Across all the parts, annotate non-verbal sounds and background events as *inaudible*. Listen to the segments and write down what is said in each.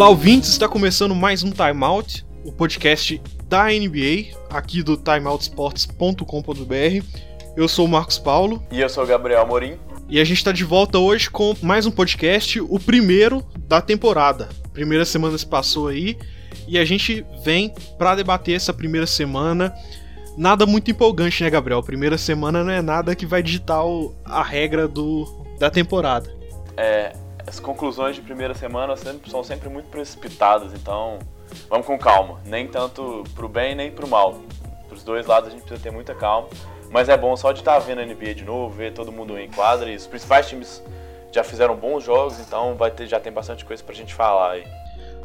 Olá, ouvintes! Está começando mais um Timeout, o podcast da NBA, aqui do timeoutsports.com.br. Eu sou o Marcos Paulo. E eu sou o Gabriel Morim. E a gente está de volta hoje com mais um podcast, o primeiro da temporada. Primeira semana se passou aí e a gente vem para debater essa primeira semana. Nada muito empolgante, né, Gabriel? Primeira semana não é nada que vai digitar a regra do, da temporada. É, as conclusões de primeira semana são sempre muito precipitadas, então vamos com calma. Nem tanto pro bem nem pro mal. Pros dois lados a gente precisa ter muita calma. Mas é bom só de estar tá vendo a NBA de novo, ver todo mundo em quadra e os principais times já fizeram bons jogos, então vai ter, já tem bastante coisa pra gente falar aí.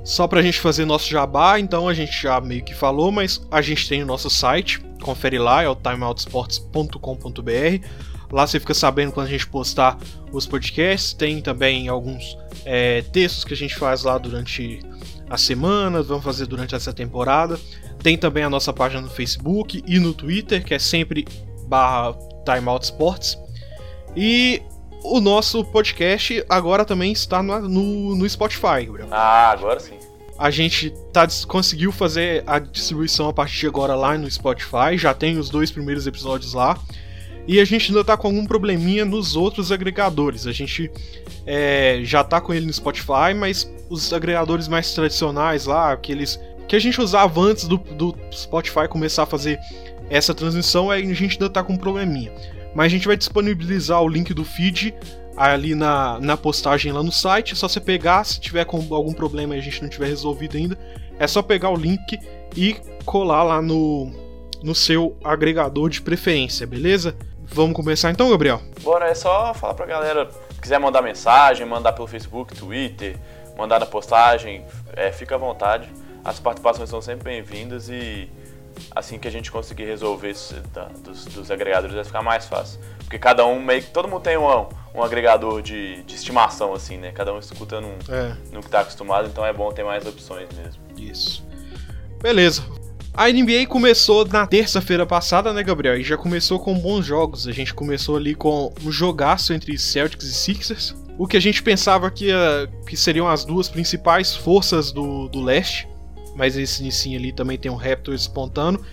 Só pra gente fazer nosso jabá, então a gente já meio que falou, mas a gente tem o nosso site, confere lá, é o timeoutsports.com.br. Lá você fica sabendo quando a gente postar os podcasts. Tem também alguns é, textos que a gente faz lá durante a semana, vamos fazer durante essa temporada. Tem também a nossa página no Facebook e no Twitter, que é sempre barra Timeout Sports. E o nosso podcast agora também está no, no, no Spotify, Gabriel. Ah, agora sim. A gente tá, conseguiu fazer a distribuição a partir de agora lá no Spotify, já tem os dois primeiros episódios lá. E a gente ainda tá com algum probleminha nos outros agregadores. A gente é, já tá com ele no Spotify, mas os agregadores mais tradicionais lá, aqueles que a gente usava antes do, do Spotify começar a fazer essa transmissão, a gente ainda tá com um probleminha. Mas a gente vai disponibilizar o link do feed ali na, na postagem lá no site. É só você pegar, se tiver com algum problema e a gente não tiver resolvido ainda, é só pegar o link e colar lá no, no seu agregador de preferência, beleza? Vamos começar então, Gabriel? Bora, é só falar pra galera, quiser mandar mensagem, mandar pelo Facebook, Twitter, mandar na postagem, é, fica à vontade. As participações são sempre bem-vindas e assim que a gente conseguir resolver isso da, dos, dos, agregadores vai ficar mais fácil. Porque cada um meio que. Todo mundo tem um, um agregador de, de estimação, assim, né? Cada um escuta no, é. no que tá acostumado, então é bom ter mais opções mesmo. Isso. Beleza, a NBA começou na terça-feira passada, né, Gabriel? E já começou com bons jogos. A gente começou ali com um jogaço entre Celtics e Sixers. O que a gente pensava que, uh, que seriam as duas principais forças do, do leste. Mas esse início ali também tem um Raptors espontando.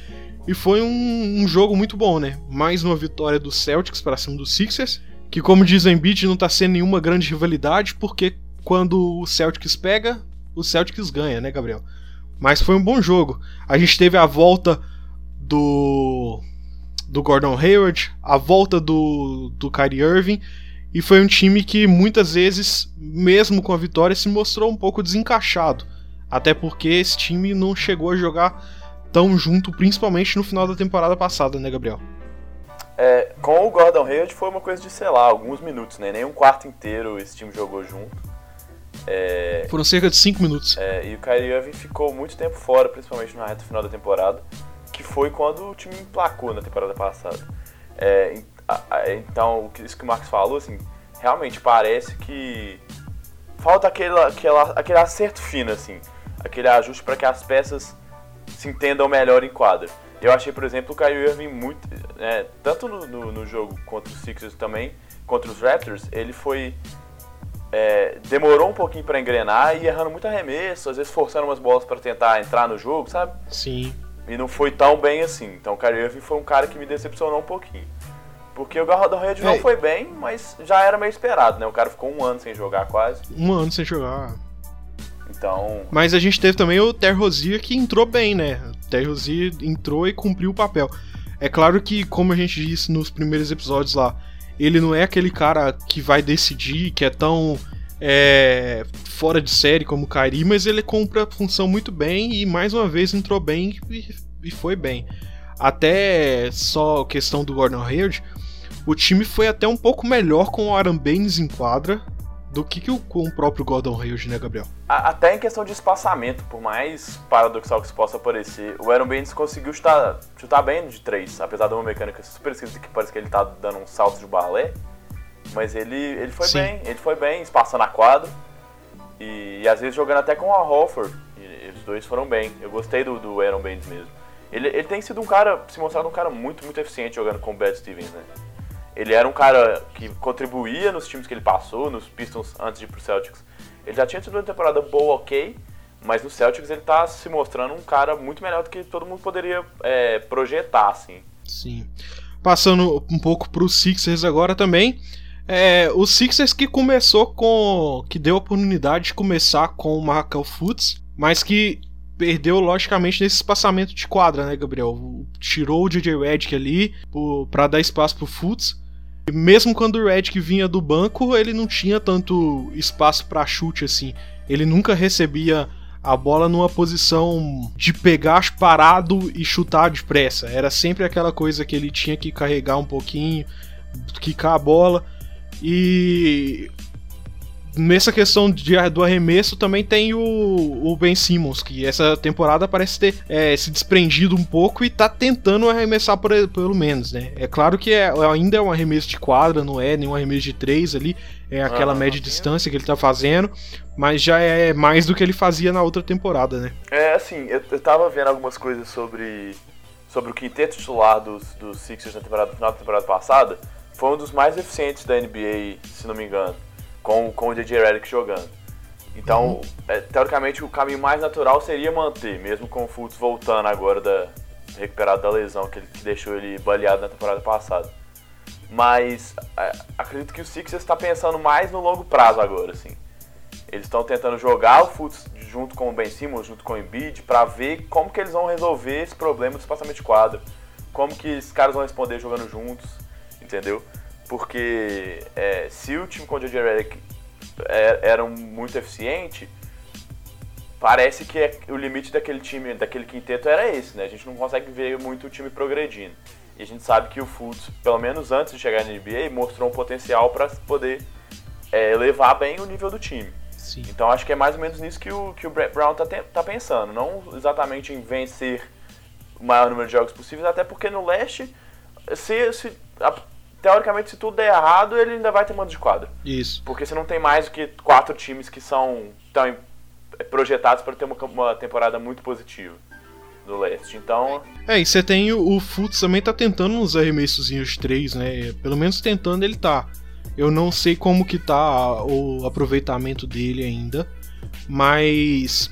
E foi um, um, jogo muito bom, né? Mais uma vitória do Celtics para cima do Sixers. Que, como diz o Embiid, não tá sendo nenhuma grande rivalidade, porque quando o Celtics pega, o Celtics ganha, né, Gabriel? Mas foi um bom jogo. A gente teve a volta do do Gordon Hayward, a volta do, do Kyrie Irving, e foi um time que muitas vezes, mesmo com a vitória, se mostrou um pouco desencaixado. Até porque esse time não chegou a jogar tão junto, principalmente no final da temporada passada, né, Gabriel? É, com o Gordon Hayward foi uma coisa de, sei lá, alguns minutos, né? Nem um quarto inteiro esse time jogou junto. É, Foram cerca de 5 minutos. É, e o Kyrie Irving ficou muito tempo fora, principalmente na reta final da temporada, que foi quando o time emplacou na temporada passada. É, então, isso que o Marcos falou, assim, realmente parece que falta aquele, aquele, aquele acerto fino, assim, aquele ajuste para que as peças se entendam melhor em quadra. Eu achei, por exemplo, o Kyrie Irving muito, né, tanto no, no, no jogo contra os Sixers também, contra os Raptors, ele foi é, demorou um pouquinho para engrenar e errando muito arremesso, às vezes forçando umas bolas para tentar entrar no jogo, sabe? Sim. E não foi tão bem assim. Então o Kyrie Irving foi um cara que me decepcionou um pouquinho. Porque o Gordon Hayward não foi bem, mas já era meio esperado, né? O cara ficou um ano sem jogar quase. Um ano sem jogar. Então... Mas a gente teve também o Ter que entrou bem, né? O Ter entrou e cumpriu o papel. É claro que, como a gente disse nos primeiros episódios lá, ele não é aquele cara que vai decidir, que é tão é, fora de série como o Kairi, mas ele cumpre a função muito bem e mais uma vez entrou bem e, e foi bem. Até só questão do Gordon Hayward, o time foi até um pouco melhor com o Aaron Baines em quadra do que, que o, com o próprio Gordon Hayward, né, Gabriel? Até em questão de espaçamento, por mais paradoxal que isso possa parecer, o Aaron Baines conseguiu chutar, chutar bem de três, apesar de uma mecânica super esquisita que parece que ele tá dando um salto de balé. Mas ele, ele foi Sim. bem, ele foi bem, espaçando a quadra. E, e, às vezes jogando até com a Hofford. E, os dois foram bem. Eu gostei do, do Aaron Baines mesmo. Ele, ele tem sido um cara, se mostrado um cara muito, muito eficiente jogando com o Brad Stevens, né? Ele era um cara que contribuía nos times que ele passou, nos Pistons antes de ir pro Celtics. Ele já tinha tido uma temporada boa, ok, mas no Celtics ele tá se mostrando um cara muito melhor do que todo mundo poderia é, projetar, assim. Sim. Passando um pouco pro Sixers agora também. É, o Sixers que começou com. que deu a oportunidade de começar com o Markel Fultz, mas que perdeu logicamente nesse espaçamento de quadra, né, Gabriel? Tirou o DJ Redick ali para dar espaço pro Fultz. E mesmo quando o Redick vinha do banco, ele não tinha tanto espaço para chute assim. Ele nunca recebia a bola numa posição de pegar parado e chutar depressa. Era sempre aquela coisa que ele tinha que carregar um pouquinho, quicar a bola. E nessa questão de, do arremesso também tem o, o, Ben Simmons, que essa temporada parece ter é, se desprendido um pouco e tá tentando arremessar por, pelo menos, né? É claro que é, ainda é um arremesso de quadra, não é nenhum arremesso de três ali, é aquela ah, média distância que ele tá fazendo, mas já é mais do que ele fazia na outra temporada, né? É, assim, eu, eu tava vendo algumas coisas sobre, sobre o quinteto titular dos, dos Sixers na temporada, no final da temporada passada, foi um dos mais eficientes da NBA, se não me engano com, com o DJ Redick jogando. Então, uhum. é, teoricamente, o caminho mais natural seria manter, mesmo com o Fultz voltando agora da recuperado da lesão que, ele, que deixou ele baleado na temporada passada. Mas é, acredito que o Sixers está pensando mais no longo prazo agora, assim. Eles estão tentando jogar o Fultz junto com o Ben Simmons, junto com o Embiid, para ver como que eles vão resolver esse problema do espaçamento de quadra. Como que esses caras vão responder jogando juntos, entendeu? Porque é, se o time com o J.J. Redick é, era muito eficiente, parece que é, o limite daquele time, daquele quinteto era esse, né? A gente não consegue ver muito o time progredindo. E a gente sabe que o Fultz, pelo menos antes de chegar na NBA, mostrou um potencial para poder é, elevar bem o nível do time. Sim. Então acho que é mais ou menos nisso que o, que o Brett Brown tá, tá pensando. Não exatamente em vencer o maior número de jogos possíveis, até porque no leste, se, se a, teoricamente, se tudo der errado, ele ainda vai ter mando de quadra. Isso. Porque você não tem mais do que quatro times que são tão projetados para ter uma, uma temporada muito positiva no leste. Então. É, e você tem o, o Futs também tá tentando uns arremessozinhos três, né? Pelo menos tentando ele tá. Eu não sei como que tá o aproveitamento dele ainda, mas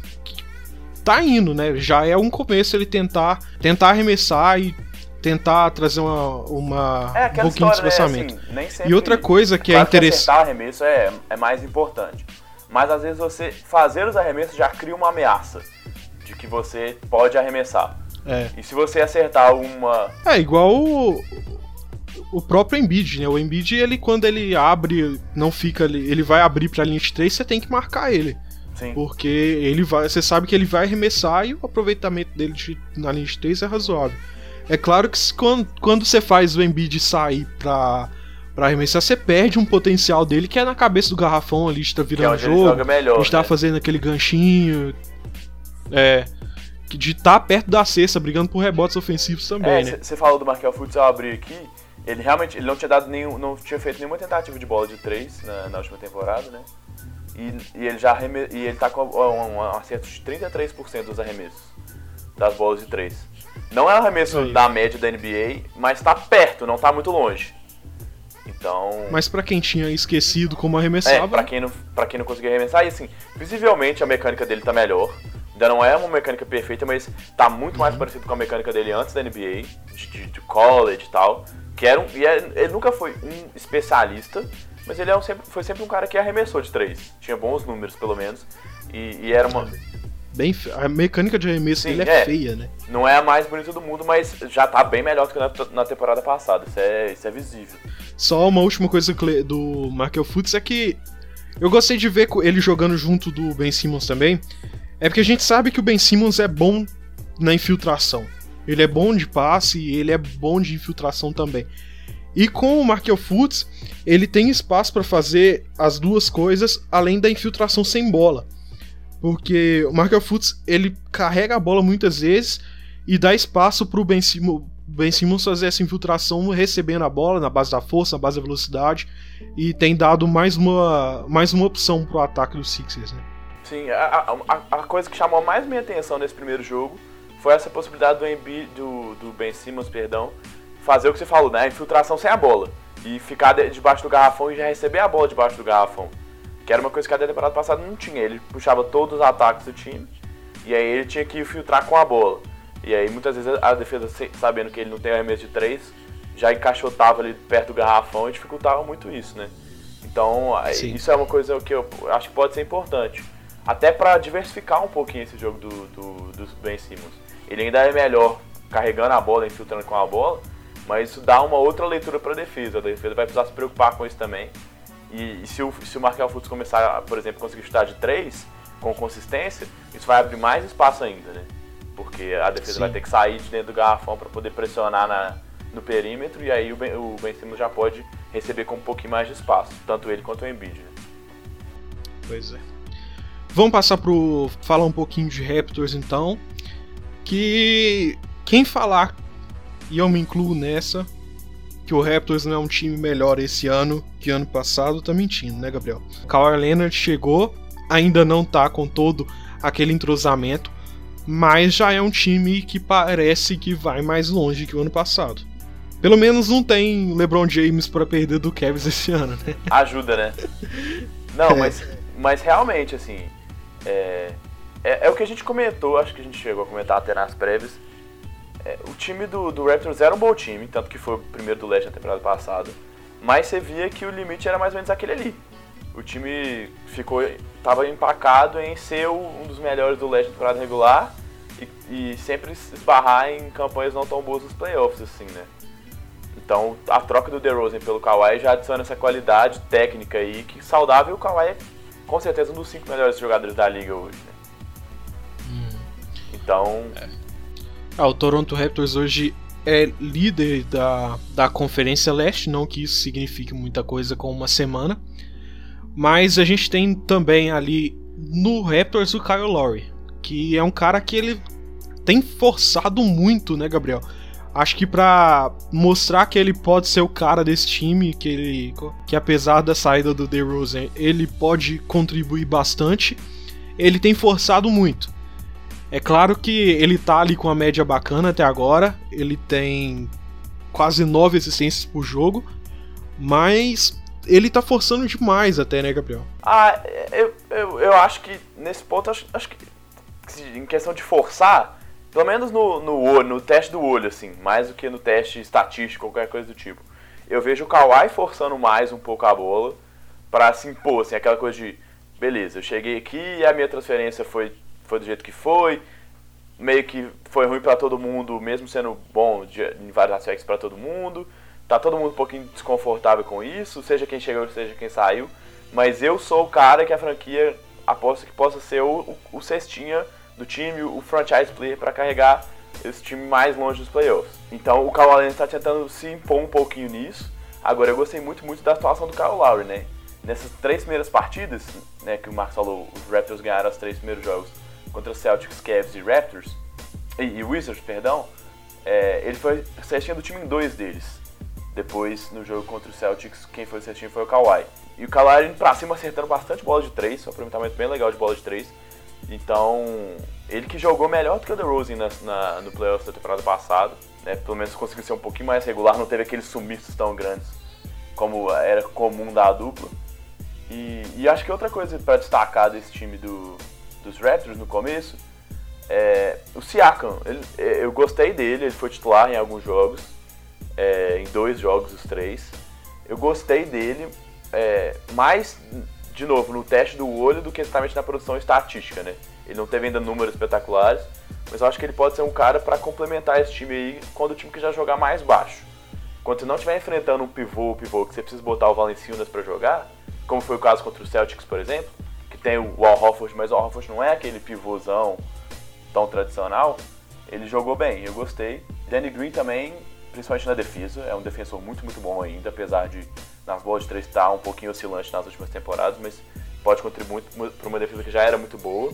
tá indo, né? Já é um começo ele tentar tentar arremessar e tentar trazer uma, uma é, um pouquinho de espaçamento. Né? Assim, sempre, e outra coisa que é claro é interessante. Arremesso é, é mais importante. Mas às vezes você fazer os arremessos já cria uma ameaça de que você pode arremessar. É. E se você acertar uma. É, igual o, o próprio Embiid, né? O Embiid, ele quando ele abre, não fica ali, ele vai abrir pra linha de 3, você tem que marcar ele. Sim. Porque ele vai, você sabe que ele vai arremessar e o aproveitamento dele de, na linha de 3 é razoável. É claro que quando, quando você faz o Embiid sair pra, pra arremessar, você perde um potencial dele que é na cabeça do garrafão ali, está virando que é jogo. Joga melhor, a gente tá né? fazendo aquele ganchinho. É. De estar tá perto da cesta, brigando por rebotes ofensivos também, é, né? Você falou do Markel Fultz, eu abri aqui. Ele realmente ele não tinha dado nenhum. não tinha feito nenhuma tentativa de bola de três na, na última temporada, né? E, e, ele já e ele tá com um, um acerto de 33% dos arremessos das bolas de três. Não é um arremesso da média da NBA, mas tá perto, não tá muito longe. Então. Mas para quem tinha esquecido como arremessava. É, pra quem, não, pra quem não conseguia arremessar, e assim, visivelmente a mecânica dele tá melhor. Ainda não é uma mecânica perfeita, mas tá muito mais uhum. parecido com a mecânica dele antes da NBA, de, de, de college e tal. Que era um, e é, ele nunca foi um especialista, mas ele é um, sempre, foi sempre um cara que arremessou de três. Tinha bons números, pelo menos. E, e era uma, bem a mecânica de arremesso Sim, dele é, é, feia, né? Não é a mais bonita do mundo, mas já tá bem melhor do que na, na temporada passada. Isso é, isso é visível. Só uma última coisa do Markel Fultz é que eu gostei de ver ele jogando junto do Ben Simmons também. É porque a gente sabe que o Ben Simmons é bom na infiltração. Ele é bom de passe e ele é bom de infiltração também. E com o Markel Fultz, ele tem espaço para fazer as duas coisas além da infiltração sem bola. Porque o Markel Fultz, ele carrega a bola muitas vezes e dá espaço pro Ben Simmons, ben Simmons fazer essa infiltração recebendo a bola na base da força, na base da velocidade e tem dado mais uma, mais uma opção pro ataque dos Sixers, né? Sim, a, a, a coisa que chamou mais minha atenção nesse primeiro jogo foi essa possibilidade do, Embi, do, do Ben Simmons, perdão, fazer o que você falou, né? Infiltração sem a bola. E ficar de, debaixo do garrafão e já receber a bola debaixo do garrafão. Que era uma coisa que a temporada passada não tinha. Ele puxava todos os ataques do time e aí ele tinha que filtrar com a bola. E aí muitas vezes a defesa, sabendo que ele não tem arremesso de três, já encaixotava ali perto do garrafão e dificultava muito isso, né? Então, Sim. isso é uma coisa que eu acho que pode ser importante. Até para diversificar um pouquinho esse jogo do, do, do Ben Simmons. Ele ainda é melhor carregando a bola, infiltrando com a bola, mas isso dá uma outra leitura para a defesa. A defesa vai precisar se preocupar com isso também. E, e se o, se o Markel Fultz começar, por exemplo, conseguir chutar de 3 com consistência, isso vai abrir mais espaço ainda, né? Porque a defesa Sim. vai ter que sair de dentro do garrafão para poder pressionar na, no perímetro e aí o Ben, o ben Simmons já pode receber com um pouquinho mais de espaço, tanto ele quanto o Embiid. Né? Pois é. Vamos passar pro falar um pouquinho de Raptors então, que quem falar e eu me incluo nessa que o Raptors não é um time melhor esse ano que ano passado, tá mentindo, né, Gabriel? Kawhi Leonard chegou, ainda não tá com todo aquele entrosamento, mas já é um time que parece que vai mais longe que o ano passado. Pelo menos não tem LeBron James para perder do Cavs esse *laughs* ano, né? Ajuda, né? Não, é. mas, mas realmente, assim, é, é, é, o que a gente comentou, acho que a gente chegou a comentar até nas prévias. É, o time do, do Raptors era um bom time, tanto que foi o primeiro do Leste na temporada passada. Mas você via que o limite era mais ou menos aquele ali. O time ficou estava empacado em ser um dos melhores do Leste na temporada regular e, e sempre esbarrar em campanhas não tão boas nos playoffs, assim, né? Então a troca do DeRozan pelo Kawhi já adiciona essa qualidade técnica aí que saudável o Kawhi é com certeza um dos cinco melhores jogadores da liga hoje. Né? Hum. Então. É. Ah, o Toronto Raptors hoje é líder da, da Conferência Leste, não que isso signifique muita coisa com uma semana. Mas a gente tem também ali no Raptors o Kyle Lowry, que é um cara que ele tem forçado muito, né, Gabriel? Acho que para mostrar que ele pode ser o cara desse time, que ele que apesar da saída do DeRozan, ele pode contribuir bastante, ele tem forçado muito. É claro que ele tá ali com a média bacana até agora, ele tem quase nove assistências por jogo, mas ele tá forçando demais até, né, Gabriel? Ah, eu, eu, eu acho que nesse ponto, acho, acho que em questão de forçar, pelo menos no, no, no teste do olho, assim, mais do que no teste estatístico, qualquer coisa do tipo. Eu vejo o Kawhi forçando mais um pouco a bola para se impor, assim, aquela coisa de, beleza, eu cheguei aqui e a minha transferência foi, foi do jeito que foi, meio que foi ruim para todo mundo, mesmo sendo bom de, em vários aspectos para todo mundo. Tá todo mundo um pouquinho desconfortável com isso, seja quem chegou, seja quem saiu. Mas eu sou o cara que a franquia aposta que possa ser o, o, o cestinha do time, o franchise player para carregar esse time mais longe dos playoffs. Então o Allen está tentando se impor um pouquinho nisso. Agora eu gostei muito, muito da situação do Kyle Lowry, né? Nessas três primeiras partidas, né, que o Marcos falou, os Raptors ganharam os três primeiros jogos contra Celtics, Cavs e Raptors, e, e Wizards, perdão, é, ele foi cestinha do time em dois deles. Depois, no jogo contra o Celtics, quem foi o cestinha foi o Kawhi. E o Kawhi indo pra cima acertando bastante bola de três, um aproveitamento bem legal de bola de três. Então, ele que jogou melhor do que o DeRozan na, na, no playoff da temporada passada, né? Pelo menos conseguiu ser um pouquinho mais regular, não teve aqueles sumiços tão grandes como era comum da dupla. E, e acho que outra coisa para destacar desse time do, dos Raptors no começo é o Siakam. Ele, é, eu gostei dele, ele foi titular em alguns jogos, é, em dois jogos, os três. Eu gostei dele, é, mais de novo, no teste do olho do que exatamente na produção estatística, né? Ele não teve ainda números espetaculares, mas eu acho que ele pode ser um cara para complementar esse time aí quando o time quiser jogar mais baixo. Quando você não estiver enfrentando um pivô, pivô que você precisa botar o Valenciunas para jogar, como foi o caso contra o Celtics, por exemplo, que tem o Al mas o Al não é aquele pivôzão tão tradicional, ele jogou bem, eu gostei. Danny Green também, principalmente na defesa, é um defensor muito, muito bom ainda, apesar de nas bolas de três estar tá um pouquinho oscilante nas últimas temporadas, mas pode contribuir para uma defesa que já era muito boa.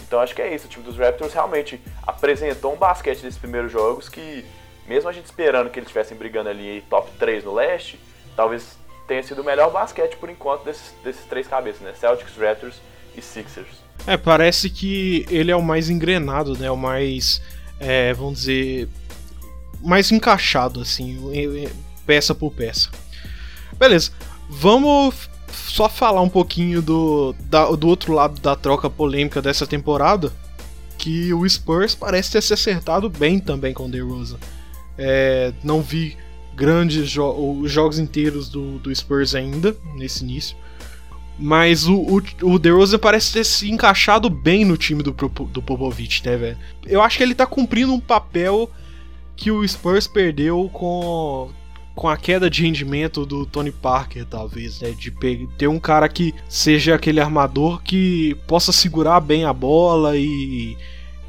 Então acho que é isso, o time dos Raptors realmente apresentou um basquete nesses primeiros jogos que, mesmo a gente esperando que eles estivessem brigando ali top 3 no leste, talvez tenha sido o melhor basquete por enquanto desses, desses três cabeças, né? Celtics, Raptors e Sixers. É, parece que ele é o mais engrenado, né? O mais é, vamos dizer, mais encaixado, assim, peça por peça. Beleza, vamos só falar um pouquinho do, da, do outro lado da troca polêmica dessa temporada, que o Spurs parece ter se acertado bem também com o DeRozan. É, não vi grandes jo jogos inteiros do, do Spurs ainda, nesse início. Mas o, o, o DeRozan parece ter se encaixado bem no time do, do Popovich, né, velho? Eu acho que ele tá cumprindo um papel que o Spurs perdeu com, com a queda de rendimento do Tony Parker, talvez, né? De ter um cara que seja aquele armador que possa segurar bem a bola e,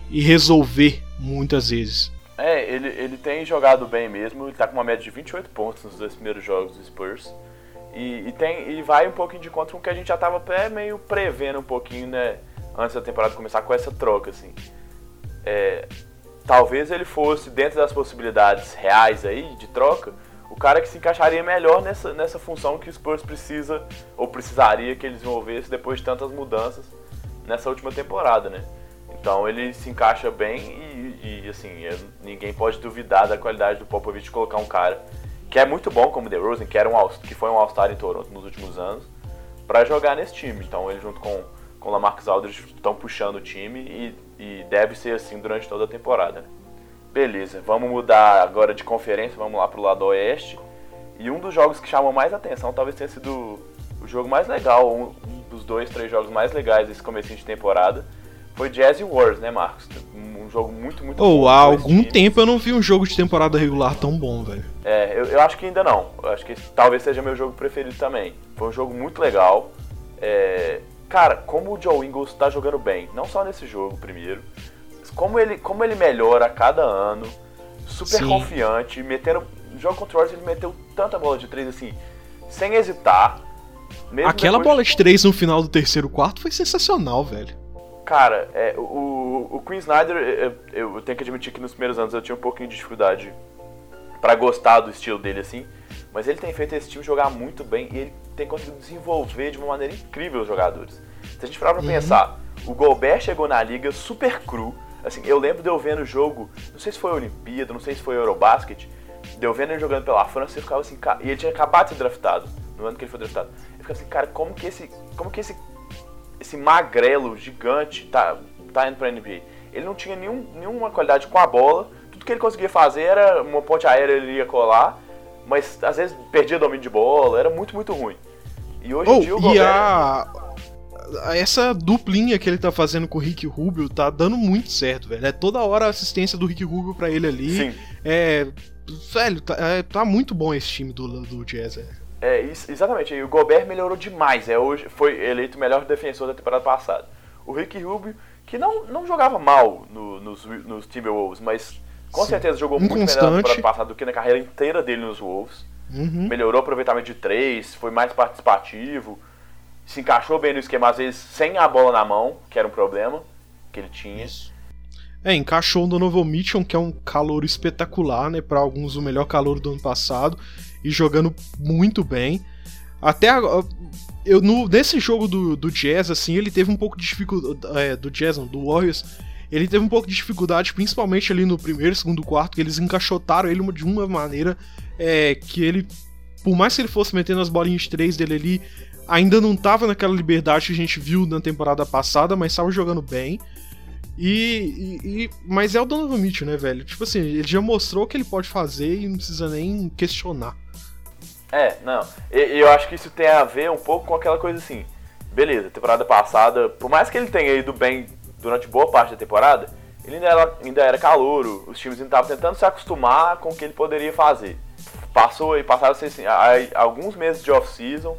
e resolver muitas vezes. É, ele, ele tem jogado bem mesmo, ele tá com uma média de 28 pontos nos dois primeiros jogos do Spurs. E, e, tem, e vai um pouquinho de conta com o que a gente já estava até meio prevendo um pouquinho, né? Antes da temporada começar com essa troca, assim. É, talvez ele fosse, dentro das possibilidades reais aí de troca, o cara que se encaixaria melhor nessa, nessa função que o Spurs precisa, ou precisaria que ele desenvolvesse depois de tantas mudanças nessa última temporada, né? Então ele se encaixa bem e, e assim, ninguém pode duvidar da qualidade do Popovich colocar um cara que é muito bom como DeRozan, que, era um, que foi um All-Star em Toronto nos últimos anos, para jogar nesse time. Então ele junto com, com o Lamarcus Aldridge estão puxando o time e, e, deve ser assim durante toda a temporada. Né? Beleza, vamos mudar agora de conferência, vamos lá pro lado oeste. E um dos jogos que chamou mais atenção talvez tenha sido o jogo mais legal, um dos dois, três jogos mais legais desse começo de temporada, foi Jazz e Wars, né, Marcos? Um jogo muito, muito oh, bom. Há algum tempo eu não vi um jogo de temporada regular tão bom, velho. É, eu, eu acho que ainda não. Eu acho que talvez seja meu jogo preferido também. Foi um jogo muito legal. É, cara, como o Joe Ingles tá jogando bem, não só nesse jogo primeiro, como ele, como ele melhora a cada ano, super Sim. confiante, metendo. No jogo contra o Warriors ele meteu tanta bola de três assim, sem hesitar. Aquela bola de três no final do terceiro quarto foi sensacional, velho. Cara, é, o, o Queen Snyder, eu, eu, tenho que admitir que nos primeiros anos eu tinha um pouquinho de dificuldade para gostar do estilo dele assim, mas ele tem feito esse time jogar muito bem e ele tem conseguido desenvolver de uma maneira incrível os jogadores. Se a gente parar pra uhum. pensar, o Gobert chegou na liga super cru, assim, eu lembro de eu vendo o jogo, não sei se foi a Olimpíada, não sei se foi Eurobasket, de eu vendo ele jogando pela França e ficava assim, e ele tinha acabado de ser draftado, no ano que ele foi draftado. Eu ficava assim, cara, como que esse, como que esse esse magrelo gigante tá, tá indo pra NBA. Ele não tinha nenhum, nenhuma qualidade com a bola. Tudo que ele conseguia fazer era uma ponte aérea, ele ia colar. Mas às vezes perdia domínio de bola, era muito, muito ruim. E hoje oh, em dia o Gobert... E a... Essa duplinha que ele tá fazendo com o Rick Rubio tá dando muito certo, velho. É toda hora a assistência do Rick Rubio pra ele ali. Sim. É. Velho, tá, é, tá muito bom esse time do, do Jazz. É, exatamente. E o Gobert melhorou demais. É, hoje foi eleito o melhor defensor da temporada passada. O Rick Rubio, que não, não jogava mal no, nos, nos Timberwolves, mas com Sim. certeza jogou muito melhor na temporada passada do que na carreira inteira dele nos Wolves. Uhum. Melhorou o aproveitamento de três, foi mais participativo, se encaixou bem no esquema, às vezes sem a bola na mão, que era um problema que ele tinha. Isso. É, encaixou o Donovan Mitchell, que é um calor espetacular, né? Para alguns o melhor calor do ano passado e jogando muito bem. Até eu no, nesse jogo do, do Jazz, assim, ele teve um pouco de dificuldade. É, do Jazz, não, do Warriors. Ele teve um pouco de dificuldade, principalmente ali no primeiro, segundo quarto, que eles encaixotaram ele de uma maneira é, que ele, por mais que ele fosse metendo as bolinhas de três dele ali, ainda não tava naquela liberdade que a gente viu na temporada passada, mas estava jogando bem. E, e, e, mas é o Donovan Mitchell, né, velho? Tipo assim, ele já mostrou o que ele pode fazer e não precisa nem questionar. É, não. E, eu acho que isso tem a ver um pouco com aquela coisa assim. Beleza, temporada passada, por mais que ele tenha ido bem durante boa parte da temporada, ele ainda era, ainda era calouro, os times ainda estavam tentando se acostumar com o que ele poderia fazer. Passou e passaram assim, alguns meses de off-season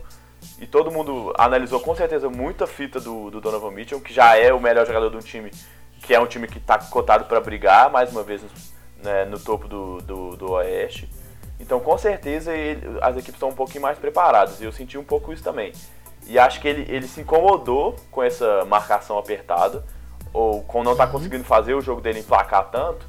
e todo mundo analisou com certeza muita fita do, do Donovan Mitchell, que já é o melhor jogador do time, que é um time que está cotado para brigar mais uma vez né, no topo do, do, do Oeste. Então, com certeza, ele, as equipes estão um pouquinho mais preparadas. E eu senti um pouco isso também. E acho que ele, ele se incomodou com essa marcação apertada, ou com não estar tá uhum. conseguindo fazer o jogo dele emplacar tanto.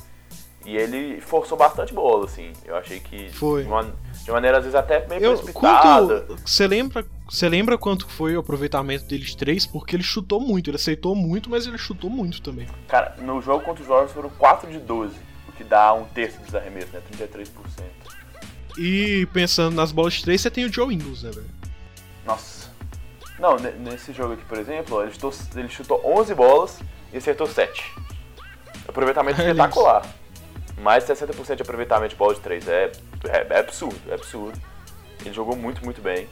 E ele forçou bastante bola, assim. Eu achei que. Foi. Uma, de maneira, às vezes, até meio Eu, precipitada. você lembra, você lembra quanto foi o aproveitamento deles três? Porque ele chutou muito, ele aceitou muito, mas ele chutou muito também. Cara, no jogo contra os Warriors foram 4 de 12, o que dá um terço dos arremessos, né? 33%. E pensando nas bolas de três, você tem o Joe Ingles, né, velho? Nossa. Não, ne- nesse jogo aqui, por exemplo, ele chutou, ele chutou 11 bolas e acertou 7. Aproveitamento *laughs* É espetacular. Mais de 60% de aproveitamento de bola de 3. É, é, é absurdo, é absurdo. Ele jogou muito, muito bem.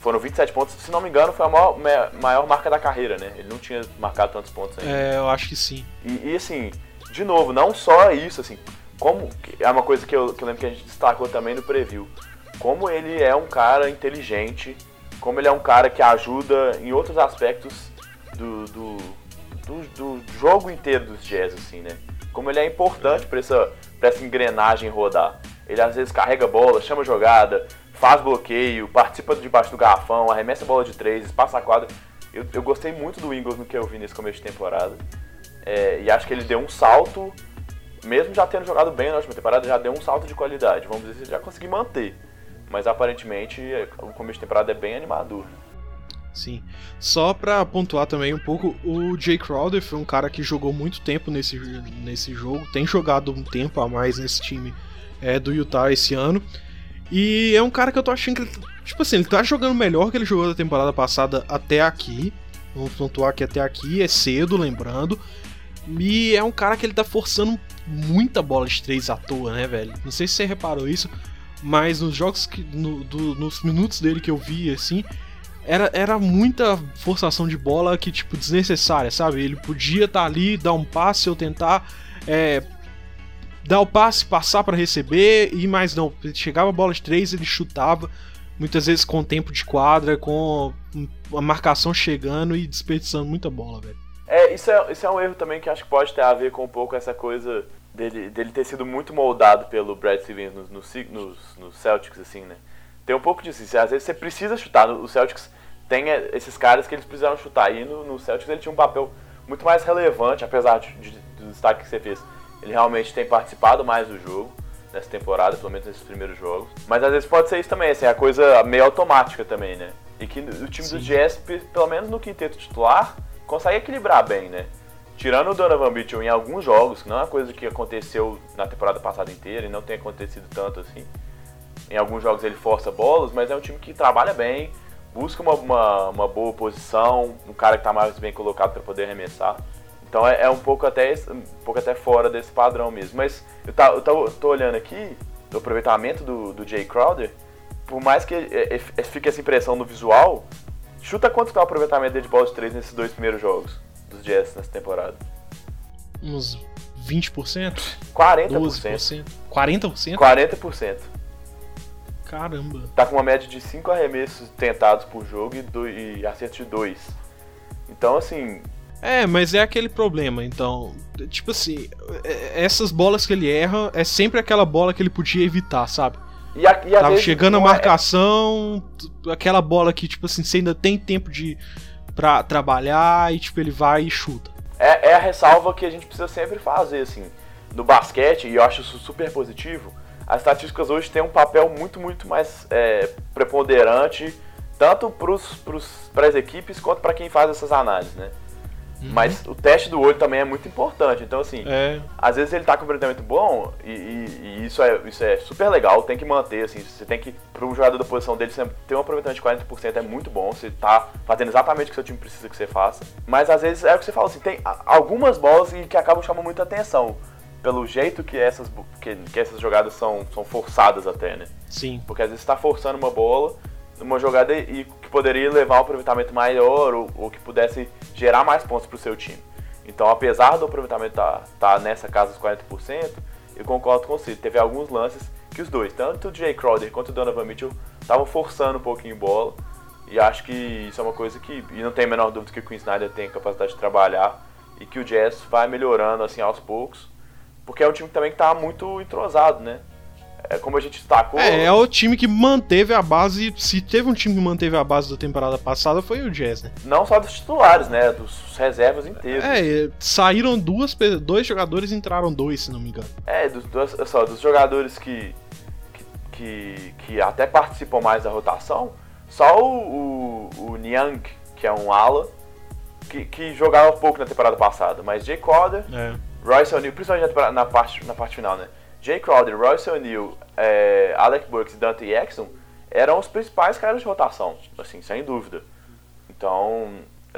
Foram 27 pontos, se não me engano, foi a maior, maior marca da carreira, né? Ele não tinha marcado tantos pontos ainda. É, eu acho que sim. E, e, assim, de novo, não só isso, assim, como é uma coisa que eu, que eu lembro que a gente destacou também no preview. Como ele é um cara inteligente, como ele é um cara que ajuda em outros aspectos do, do, do, do jogo inteiro dos Jazz, assim, né? Como ele é importante para essa, pra essa engrenagem rodar. Ele às vezes carrega bola, chama jogada, faz bloqueio, participa debaixo do garrafão, arremessa bola de três, espaça a quadra. Eu, eu gostei muito do Ingles no que eu vi nesse começo de temporada. É, e acho que ele deu um salto, mesmo já tendo jogado bem na última temporada, já deu um salto de qualidade. Vamos ele já conseguiu manter. Mas aparentemente é, o começo de temporada é bem animador. Sim. Só pra pontuar também um pouco, o Jay Crowder foi um cara que jogou muito tempo nesse, nesse jogo, tem jogado um tempo a mais nesse time é, do Utah esse ano. E é um cara que eu tô achando que, tipo assim, ele tá jogando melhor que ele jogou da temporada passada até aqui. Vamos pontuar que até aqui é cedo, lembrando. E é um cara que ele tá forçando muita bola de três à toa, né, velho? Não sei se você reparou isso, mas nos jogos que. no- do- nos minutos dele que eu vi, assim, era, era muita forçação de bola que, tipo, desnecessária, sabe? Ele podia estar ali, dar um passe ou tentar é, dar o passe, passar para receber, e mais não. Chegava a bola de três, ele chutava, muitas vezes com tempo de quadra, com a marcação chegando e desperdiçando muita bola, velho. É, isso é, isso é um erro também que acho que pode ter a ver com um pouco essa coisa dele, dele ter sido muito moldado pelo Brad Stevens nos, nos, nos, nos Celtics, assim, né? Tem um pouco disso. Às vezes você precisa chutar. O Celtics tem é, esses caras que eles precisaram chutar. E no, no Celtics ele tinha um papel muito mais relevante, apesar de, de, do destaque que você fez. Ele realmente tem participado mais do jogo nessa temporada, pelo menos nesses primeiros jogos. Mas às vezes pode ser isso também, assim, a coisa meio automática também, né? E que o time Sim. do Jazz, pe- pelo menos no quinteto titular, consegue equilibrar bem, né? Tirando o Donovan Mitchell em alguns jogos, que não é uma coisa que aconteceu na temporada passada inteira e não tem acontecido tanto assim. Em alguns jogos ele força bolas, mas é um time que trabalha bem, busca uma, uma, uma boa posição, um cara que está mais bem colocado para poder arremessar. Então é, é um pouco até um pouco até fora desse padrão mesmo. Mas eu, tá, eu tô, tô olhando aqui o aproveitamento do, do Jay Crowder, por mais que é, é, é, fique essa impressão no visual, chuta quanto tá o aproveitamento dele de bola de 3 nesses dois primeiros jogos dos Jazz nessa temporada. Uns 20%? 40%. 12%? 40%? 40%. Caramba. Tá com uma média de 5 arremessos tentados por jogo e, do, e acertos de 2. Então, assim, É, mas é aquele problema, então. Tipo assim, é- essas bolas que ele erra é sempre aquela bola que ele podia evitar, sabe? E, a, e Tava chegando a é- marcação, t- aquela bola que, tipo assim, você ainda tem tempo de pra trabalhar e, tipo, ele vai e chuta. É, é a ressalva que a gente precisa sempre fazer, assim. No basquete, e eu acho isso super positivo, as estatísticas hoje têm um papel muito, muito mais é, preponderante, tanto para as equipes quanto para quem faz essas análises, né? Mas o teste do olho também é muito importante. Então, assim, É, às vezes ele tá com um aproveitamento bom e, e- e isso, é, isso é super legal, tem que manter, assim, você tem que, para um jogador da posição dele, ter um aproveitamento de 40% é muito bom, você tá fazendo exatamente o que seu time precisa que você faça. Mas às vezes é o que você fala, assim, tem algumas bolas que acabam chamando muita atenção, pelo jeito que essas, que, que essas jogadas são, são forçadas até, né? sim. Porque às vezes está forçando uma bola, uma jogada e que poderia levar a um aproveitamento maior ou, ou que pudesse gerar mais pontos para o seu time. Então, apesar do aproveitamento estar tá, nessa casa dos 40%, eu concordo com você. Teve alguns lances que os dois, tanto o Jay Crowder quanto o Donovan Mitchell, estavam forçando um pouquinho bola. E acho que isso é uma coisa que, e não tem a menor dúvida que o Queen Snyder tem capacidade de trabalhar e que o Jazz vai melhorando assim aos poucos, porque é um time também que está muito entrosado, né? é, como a gente destacou. É, é o time que manteve a base. Se teve um time que manteve a base da temporada passada, foi o Jazz, né? Não só dos titulares, né? Dos reservas inteiros. É, saíram duas, dois jogadores entraram dois, se não me engano. É, dos, dos, só, dos jogadores que, que, que, até participam mais da rotação, só o, o, o Niang, que é um ala, que, que jogava pouco na temporada passada, mas Jay Crowder, é. Royce O'Neal, principalmente na parte, na parte final, né? Jay Crowder, Royce O'Neal, é, Alec Burks e Dante Jackson eram os principais caras de rotação, assim, sem dúvida. Então,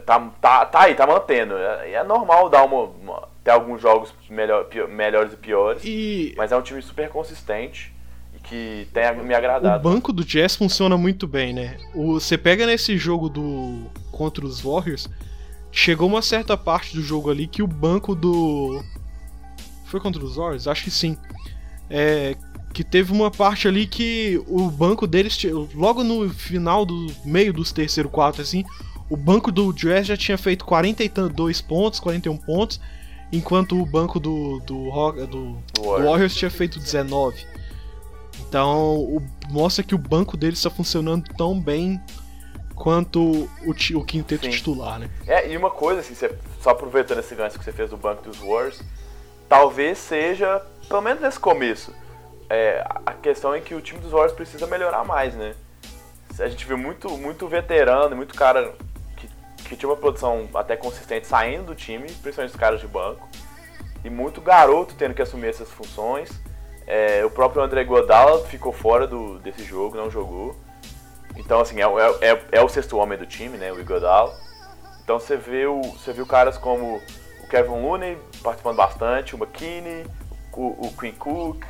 tá, tá, tá aí, tá mantendo. É, é normal dar uma, uma, ter alguns jogos melhor, pior, melhores e piores, e... mas é um time super consistente e que tem me agradado. O banco do Jazz funciona muito bem, né? O, você pega nesse jogo do contra os Warriors, chegou uma certa parte do jogo ali que o banco do foi contra os Warriors? Acho que sim é, que teve uma parte ali que o banco deles, logo no final do meio dos terceiro quarto, assim, o banco do Jazz já tinha feito 42 pontos, 41 pontos, enquanto o banco do, do, do, do, do Warriors tinha feito 19. Então, o, mostra que o banco deles está funcionando tão bem quanto o, o quinteto Sim. titular, né? É, e uma coisa, assim, você, só aproveitando esse gancho que você fez do banco dos Warriors, talvez seja pelo menos nesse começo, é, a questão é que o time dos Warriors precisa melhorar mais, né? A gente viu muito, muito veterano, muito cara que, que tinha uma produção até consistente saindo do time, principalmente os caras de banco, e muito garoto tendo que assumir essas funções. É, o próprio André Godala ficou fora do, desse jogo, não jogou. Então, assim, é, é, é, é o sexto homem do time, né, o Igodala. Então você o, você viu caras como o Kevin Looney participando bastante, o McKinney, o, o Queen Cook.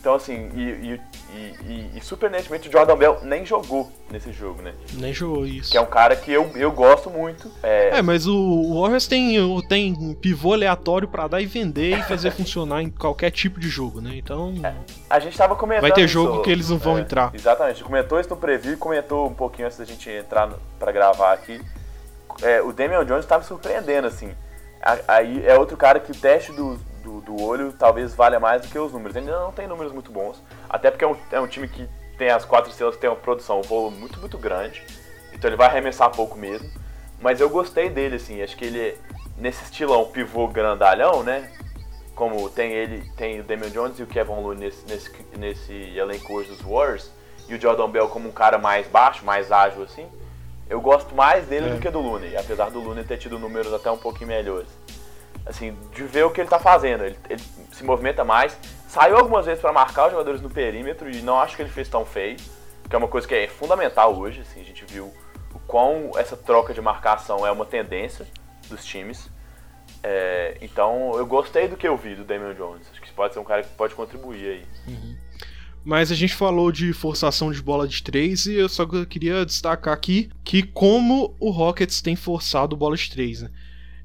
Então, assim, e, e, e, surpreendentemente o Jordan Bell nem jogou nesse jogo, né? Nem jogou isso. Que é um cara que eu, eu gosto muito. É, é mas o Warriors tem, tem pivô aleatório para dar e vender e fazer *laughs* funcionar em qualquer tipo de jogo, né? Então. É, a gente tava comentando. Vai ter jogo isso, que eles não vão é, entrar. Exatamente. A gente comentou isso no preview e comentou um pouquinho antes da gente entrar para gravar aqui. É, o Damian Jones tava me surpreendendo, assim. Aí é outro cara que o teste do, do, do, olho talvez valha mais do que os números. Ele ainda não tem números muito bons, até porque é um, é um time que tem as quatro estrelas que tem uma produção, um volume muito, muito grande, então ele vai arremessar pouco mesmo. Mas eu gostei dele, assim, acho que ele, nesse estilão pivô grandalhão, né? Como tem ele, tem o Damian Jones e o Kevin Looney nesse, nesse, nesse elenco hoje dos Warriors, e o Jordan Bell como um cara mais baixo, mais ágil, assim. Eu gosto mais dele é. do que do Looney, apesar do Looney ter tido números até um pouquinho melhores assim, de ver o que ele está fazendo. Ele, ele, se movimenta mais. Saiu algumas vezes para marcar os jogadores no perímetro e não acho que ele fez tão feio, que é uma coisa que é fundamental hoje. Assim, a gente viu o quão essa troca de marcação é uma tendência dos times. É, então eu gostei do que eu vi do Damian Jones. Acho que pode ser um cara que pode contribuir aí. Uhum. Mas a gente falou de forçação de bola de três e eu só queria destacar aqui que como o Rockets tem forçado bola de três, né?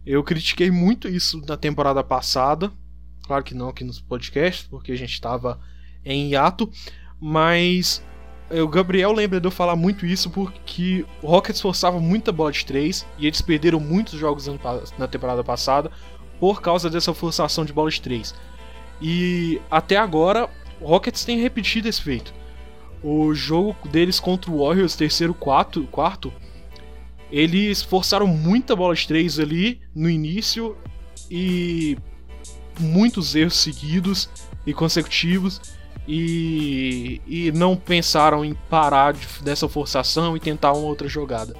Eu critiquei muito isso na temporada passada. Claro que não aqui nos podcasts, porque a gente estava em hiato. Mas o Gabriel lembra de eu falar muito isso porque o Rockets forçava muita bola de 3 e eles perderam muitos jogos na temporada passada por causa dessa forçação de bola de 3. E até agora o Rockets tem repetido esse feito. O jogo deles contra o Warriors, terceiro quarto, quarto eles forçaram muita bola de três ali no início e muitos erros seguidos e consecutivos e, e não pensaram em parar de, dessa forçação e tentar uma outra jogada.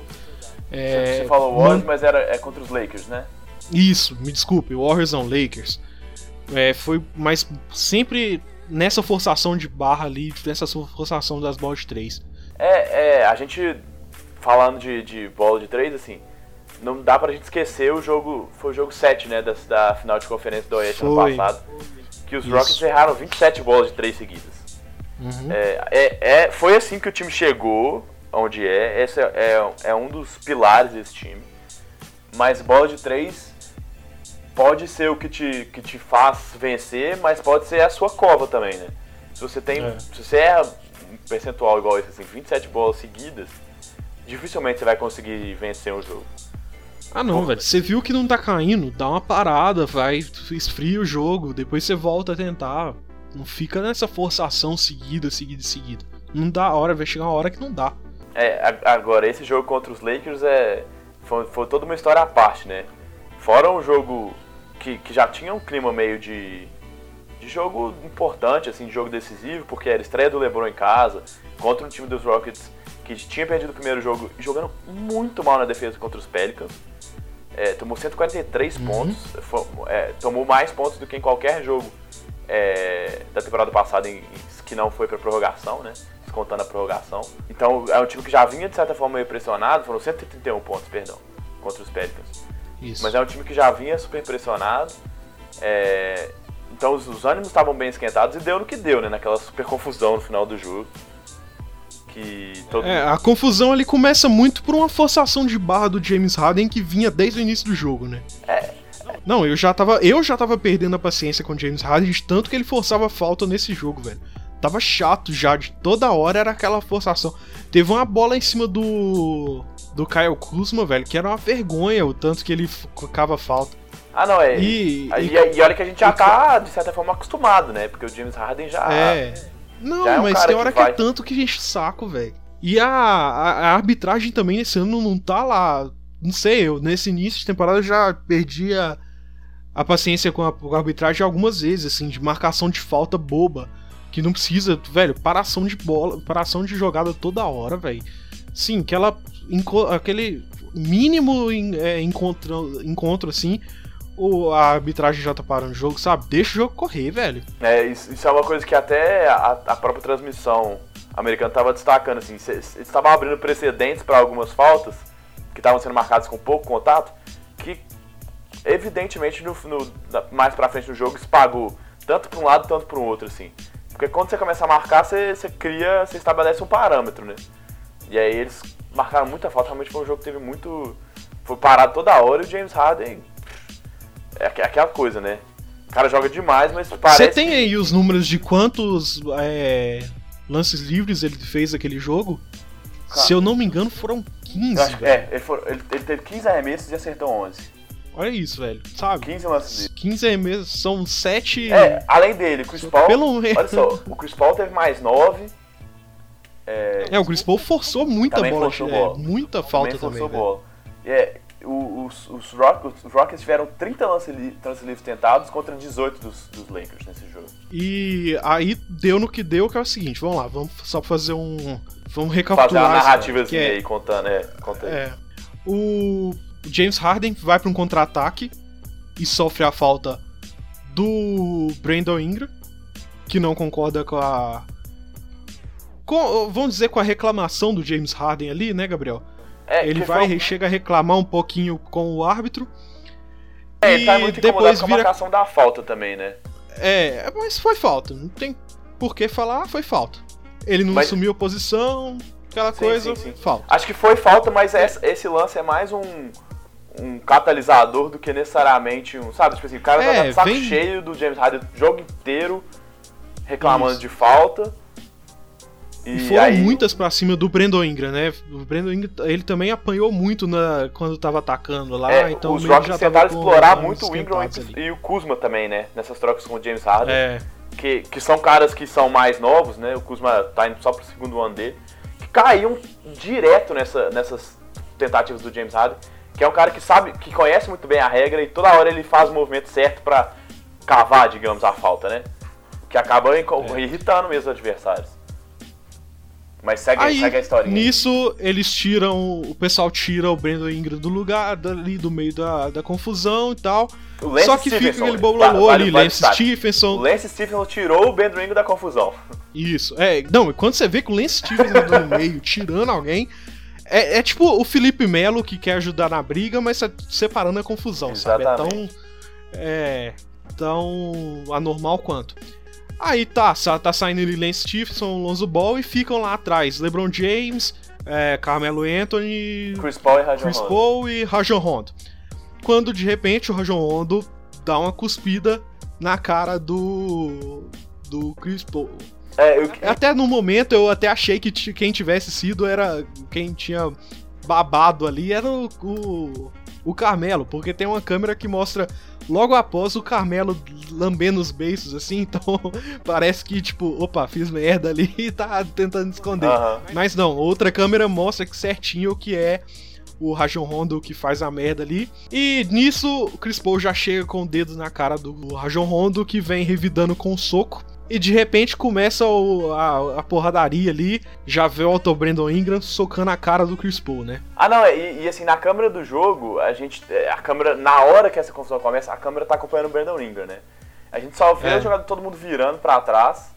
É, Você falou Warriors, mas era, é contra os Lakers, né? Isso, me desculpe, Warriors não Lakers. É, foi, mas sempre nessa forçação de barra ali, nessa forçação das bolas de três. É, é, a gente falando de, de bola de três, assim, não dá pra gente esquecer o jogo. Foi o jogo 7, né? Da, da final de conferência do Oeste ano passado. Que os Isso. Rockets erraram 27 bolas de três seguidas. Uhum. É, é, é, foi assim que o time chegou onde é. Esse é, é, é um dos pilares desse time. Mas bola de três pode ser o que te, que te faz vencer, mas pode ser a sua cova também, né? Se você tem. É. Se você erra um percentual igual esse, assim, 27 bolas seguidas dificilmente você vai conseguir vencer um jogo. Ah não, velho. Você viu que não tá caindo, dá uma parada, vai, esfria o jogo, depois você volta a tentar. Não fica nessa forçação seguida, seguida, seguida. Não dá a hora, vai chegar uma hora que não dá. É, agora, esse jogo contra os Lakers é. Foi, foi toda uma história à parte, né? Fora um jogo que, que já tinha um clima meio de. de jogo importante, assim, de jogo decisivo, porque era estreia do LeBron em casa, contra um time dos Rockets que tinha perdido o primeiro jogo e jogando muito mal na defesa contra os Pelicans. É, tomou 143 uhum. pontos, foi, é, tomou mais pontos do que em qualquer jogo é, da temporada passada em, que não foi para prorrogação, né? Descontando a prorrogação. Então é um time que já vinha de certa forma meio pressionado, foram 131 pontos, perdão, contra os Pelicans. Isso. Mas é um time que já vinha super pressionado. É, então os, os ânimos estavam bem esquentados e deu no que deu, né? Naquela super confusão no final do jogo que todo É, a confusão ali começa muito por uma forçação de barra do James Harden que vinha desde o início do jogo, né? É. Não, eu já tava, eu já tava perdendo a paciência com o James Harden de tanto que ele forçava falta nesse jogo, velho. Tava chato já, de toda hora era aquela forçação. Teve uma bola em cima do do Kyle Kuzma, velho, que era uma vergonha o tanto que ele colocava falta. Ah, não, é. E, e, e, e olha que a gente já tá, de certa forma, acostumado, né? Porque o James Harden já. É. Não, é um mas tem hora que, que é tanto que a gente saco, velho. E a, a, a, arbitragem também nesse ano não tá lá. Não sei, eu nesse início de temporada eu já perdi a, a paciência com a, com a, arbitragem algumas vezes, assim, de marcação de falta boba. Que não precisa, velho, paração de bola, paração de jogada toda hora, velho. Sim, aquela. aquele mínimo é, encontro, encontro, assim, o, a arbitragem já tá parando o jogo, sabe? Deixa o jogo correr, velho. É, isso, isso é uma coisa que até a, a própria transmissão americana tava destacando, assim. Eles estavam abrindo precedentes para algumas faltas que estavam sendo marcadas com pouco contato, que evidentemente no, no, mais pra frente no jogo espagou tanto para um lado tanto para o outro, assim. Porque quando você começa a marcar, você, você cria, você estabelece um parâmetro, né? E aí eles marcaram muita falta, realmente foi um jogo que teve muito. Foi parado toda hora e o James Harden é, é aquela coisa, né? O cara joga demais, mas parece. Você tem aí os números de quantos é, lances livres ele fez aquele jogo? Cara, Se eu não me engano, foram 15. Acho, é, ele, for, ele, ele, teve 15 arremessos e acertou 11. Olha isso, velho. Sabe? 15 lances livres. 15 arremessos, são 7. É, além dele, o Chris Paul. Pelo menos. Olha só, o Chris Paul teve mais 9. É, é o Chris Paul forçou muita bola, forçou é, bola. muita falta também. Forçou bola. É, os, os, Rock, os, Rockets tiveram 30 lances livres tentados contra 18 dos, dos, Lakers nesse jogo. E aí deu no que deu, que é o seguinte, vamos lá, vamos só fazer um... Vamos recapitular. Fazer uma narrativa assim é, aí, contando, é, conta aí. É, o James Harden vai para um contra-ataque e sofre a falta do Brandon Ingram, que não concorda com a... Com, vamos dizer com a reclamação do James Harden ali, né, Gabriel? É, ele vai, foi... chega a reclamar um pouquinho com o árbitro. É, ele tá muito depois com a vira... marcação da falta também, né? É, mas foi falta. Não tem por que falar, foi falta. Ele não mas... assumiu a posição, aquela sim, coisa, sim, sim. falta. Acho que foi falta, mas esse lance é mais um, um catalisador do que necessariamente um. Sabe, tipo assim, o cara tá é, tá de saco vem... cheio do James Harden o jogo inteiro reclamando Isso. de falta. E, e foram aí... muitas pra cima do Brandon Ingram, né? O Brandon Ingram, ele também apanhou muito na, quando tava atacando lá, é, então os Rockets tentaram explorar muito o Ingram e, e, o Kuzma também, né? Nessas trocas com o James Harden. É. Que, que são caras que são mais novos, né? O Kuzma tá indo só pro segundo ano dele. Que caíam direto nessa, nessas tentativas do James Harden. Que é um cara que sabe, que conhece muito bem a regra e toda hora ele faz o movimento certo para cavar, digamos, a falta, né? Que acaba é. irritando mesmo os adversários. Mas segue, aí, segue a história. Nisso, eles tiram. O pessoal tira o Brandon Ingram do lugar, dali do meio da, da confusão e tal. Só que Stephenson, fica aquele bololô vale, ali, vale Lance Stephenson. O Lance Stephenson tirou o Brandon Ingram da confusão. *laughs* Isso, é. Não, quando você vê que o Lance Stephenson no meio, tirando alguém. É, é, tipo o Felipe Melo que quer ajudar na briga, mas tá separando a confusão, Exatamente. sabe? É tão. É. tão anormal quanto. Aí tá, tá saindo ele Lance Stephenson, Lonzo Ball e ficam lá atrás LeBron James, é, Carmelo Anthony, Chris Paul e Rajon Chris Rondo. Paul e Rajon Rondo. Quando de repente o Rajon Rondo dá uma cuspida na cara do do Chris Paul. É, eu... Até no momento eu até achei que quem tivesse sido era quem tinha babado ali era o, o, o Carmelo, porque tem uma câmera que mostra logo após o Carmelo lambendo os beiços, assim, *laughs* então parece que, tipo, opa, fiz merda ali e tá tentando esconder. Aham. Mas não, outra câmera mostra que certinho o que é o Rajon Rondo que faz a merda ali. E nisso, o Chris Paul já chega com o dedo na cara do Rajon Rondo, que vem revidando com um soco. E de repente começa o- a, a porradaria ali. Já volta o Brandon Ingram socando a cara do Chris Paul, né? Ah, não, e, e assim, na câmera do jogo, a gente. é, A câmera, na hora que essa confusão começa, a câmera tá acompanhando o Brandon Ingram, né? A gente só vê É. o jogador todo mundo virando pra trás